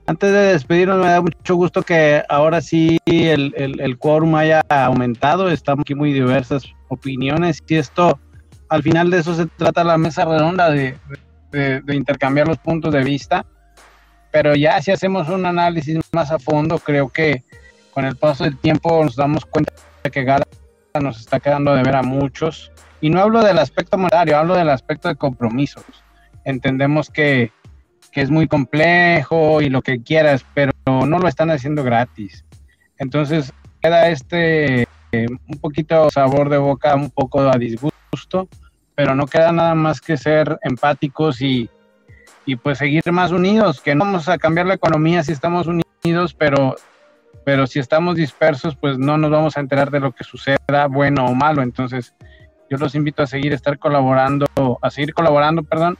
antes de despedirnos me da mucho gusto que ahora sí el, el, el quórum haya aumentado, estamos aquí muy diversas opiniones y esto, al final de eso se trata la mesa redonda de, de- de intercambiar los puntos de vista, pero ya si hacemos un análisis más a fondo, creo que con el paso del tiempo nos damos cuenta de que Gala nos está quedando de ver a muchos, y no hablo del aspecto monetario, hablo del aspecto de compromisos entendemos que, que es muy complejo y lo que quieras, pero no lo están haciendo gratis. Entonces queda este eh, un poquito sabor de boca, un poco a disgusto, pero no queda nada más que ser empáticos y, y pues seguir más unidos, que no vamos a cambiar la economía si estamos unidos, pero, pero si estamos dispersos, pues no nos vamos a enterar de lo que suceda, bueno o malo. Entonces yo los invito a seguir estar colaborando, a seguir colaborando, perdón,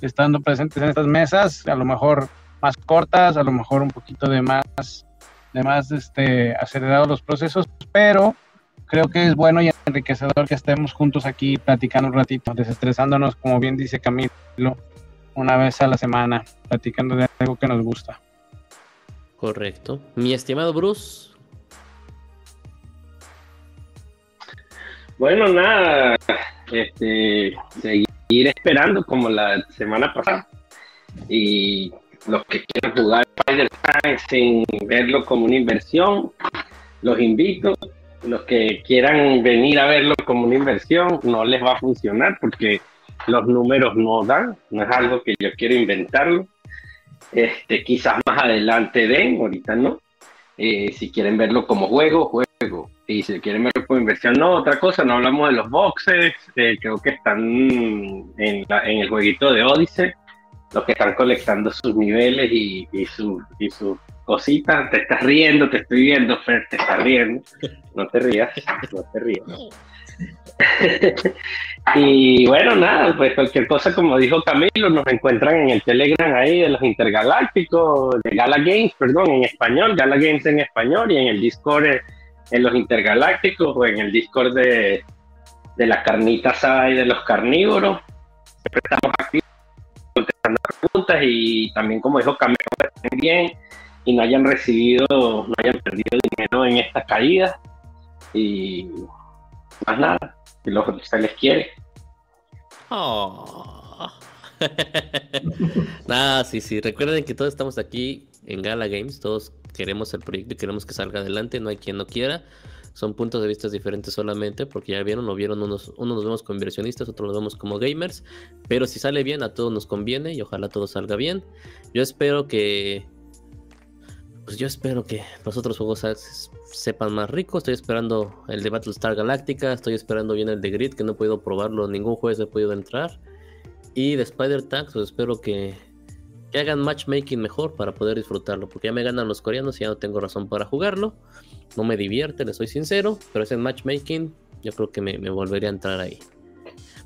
estando presentes en estas mesas, a lo mejor más cortas, a lo mejor un poquito de más, de más este, acelerados los procesos, pero creo que es bueno y enriquecedor que estemos juntos aquí platicando un ratito, desestresándonos, como bien dice Camilo, una vez a la semana, platicando de algo que nos gusta. Correcto. Mi estimado Bruce. Bueno, nada, este, seguir esperando como la semana pasada. Y los que quieran jugar Spider-Man sin verlo como una inversión, los invito. Los que quieran venir a verlo como una inversión, no les va a funcionar porque los números no dan, no es algo que yo quiero inventarlo. Este, quizás más adelante den, ahorita no. Eh, si quieren verlo como juego, juego. Y si quieren verlo como inversión, no, otra cosa, no hablamos de los boxes, eh, creo que están en, en el jueguito de Odyssey, los que están colectando sus niveles y, y, su- y sus cositas. Te estás riendo, te estoy viendo, Fer, te estás riendo. No te rías, no te rías. y bueno, nada, pues cualquier cosa, como dijo Camilo, nos encuentran en el Telegram ahí de los intergalácticos, de Gala Games, perdón, en español, Gala Games en español, y en el Discord eh, en los intergalácticos o en el Discord de, de la carnita asada y de los carnívoros. Siempre estamos activos contestando preguntas y también, como dijo Camilo, estén bien y no hayan recibido, no hayan perdido dinero en esta caída. Y más nada, que lo que se les quiere. Oh. Nada, sí, sí. Recuerden que todos estamos aquí en Gala Games, todos queremos el proyecto y queremos que salga adelante, no hay quien no quiera. Son puntos de vista diferentes solamente, porque ya vieron, o vieron, unos, unos nos vemos como inversionistas, otros nos vemos como gamers, pero si sale bien, a todos nos conviene y ojalá todo salga bien. Yo espero que, pues yo espero que los otros juegos se- sepan más ricos. Estoy esperando el de Battlestar Galactica, estoy esperando bien el de Grid, que no he podido probarlo, ningún juez he podido entrar. Y de Spider Tags, pues espero que, que hagan matchmaking mejor para poder disfrutarlo, porque ya me ganan los coreanos y ya no tengo razón para jugarlo. No me divierte, les soy sincero, pero ese matchmaking yo creo que me, me volvería a entrar ahí.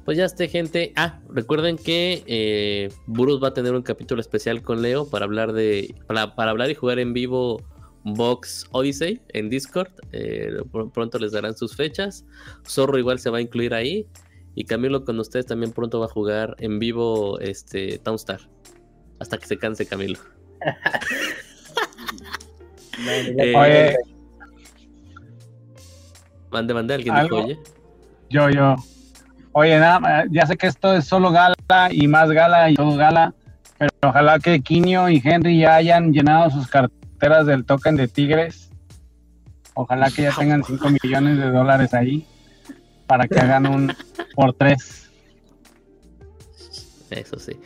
Pues ya esté, gente. Ah, recuerden que eh, Burus va a tener un capítulo especial con Leo para hablar de. Para, para hablar y jugar en vivo Box Odyssey en Discord. Eh, pr- pronto les darán sus fechas. Zorro igual se va a incluir ahí. Y Camilo con ustedes también pronto va a jugar en vivo este Townstar. Hasta que se canse Camilo. Eh, Oye, Mande, mande, alguien dijo, oye. yo, yo. Oye, nada, ya sé que esto es solo gala y más gala y todo gala, pero ojalá que Quinio y Henry ya hayan llenado sus carteras del token de Tigres. Ojalá que ya tengan 5 millones de dólares ahí para que hagan un por tres. Eso sí.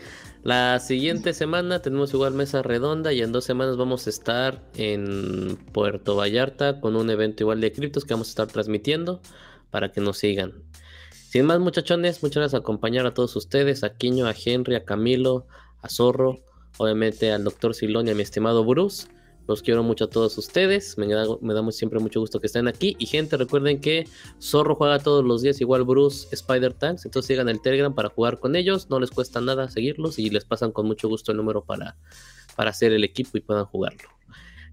La siguiente semana tenemos igual mesa redonda y en dos semanas vamos a estar en Puerto Vallarta con un evento igual de criptos que vamos a estar transmitiendo para que nos sigan. Sin más muchachones, muchas gracias por acompañar a todos ustedes, a Quiño, a Henry, a Camilo, a Zorro, obviamente al doctor Silón y a mi estimado Bruce. Los quiero mucho a todos ustedes, me da, siempre mucho gusto que estén aquí. Y gente, recuerden que Zorro juega todos los días, igual Bruce, Spider Tanks. Entonces sigan el Telegram para jugar con ellos. No les cuesta nada seguirlos y les pasan con mucho gusto el número para, para hacer el equipo y puedan jugarlo.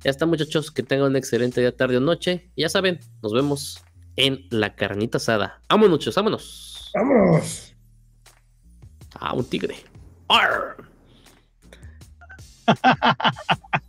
Ya está, muchachos. Que tengan un excelente día, tarde o noche. Ya saben, nos vemos en la carnita asada. Vámonos, muchachos, vámonos. Vámonos. Ah, un tigre. ¡Arr!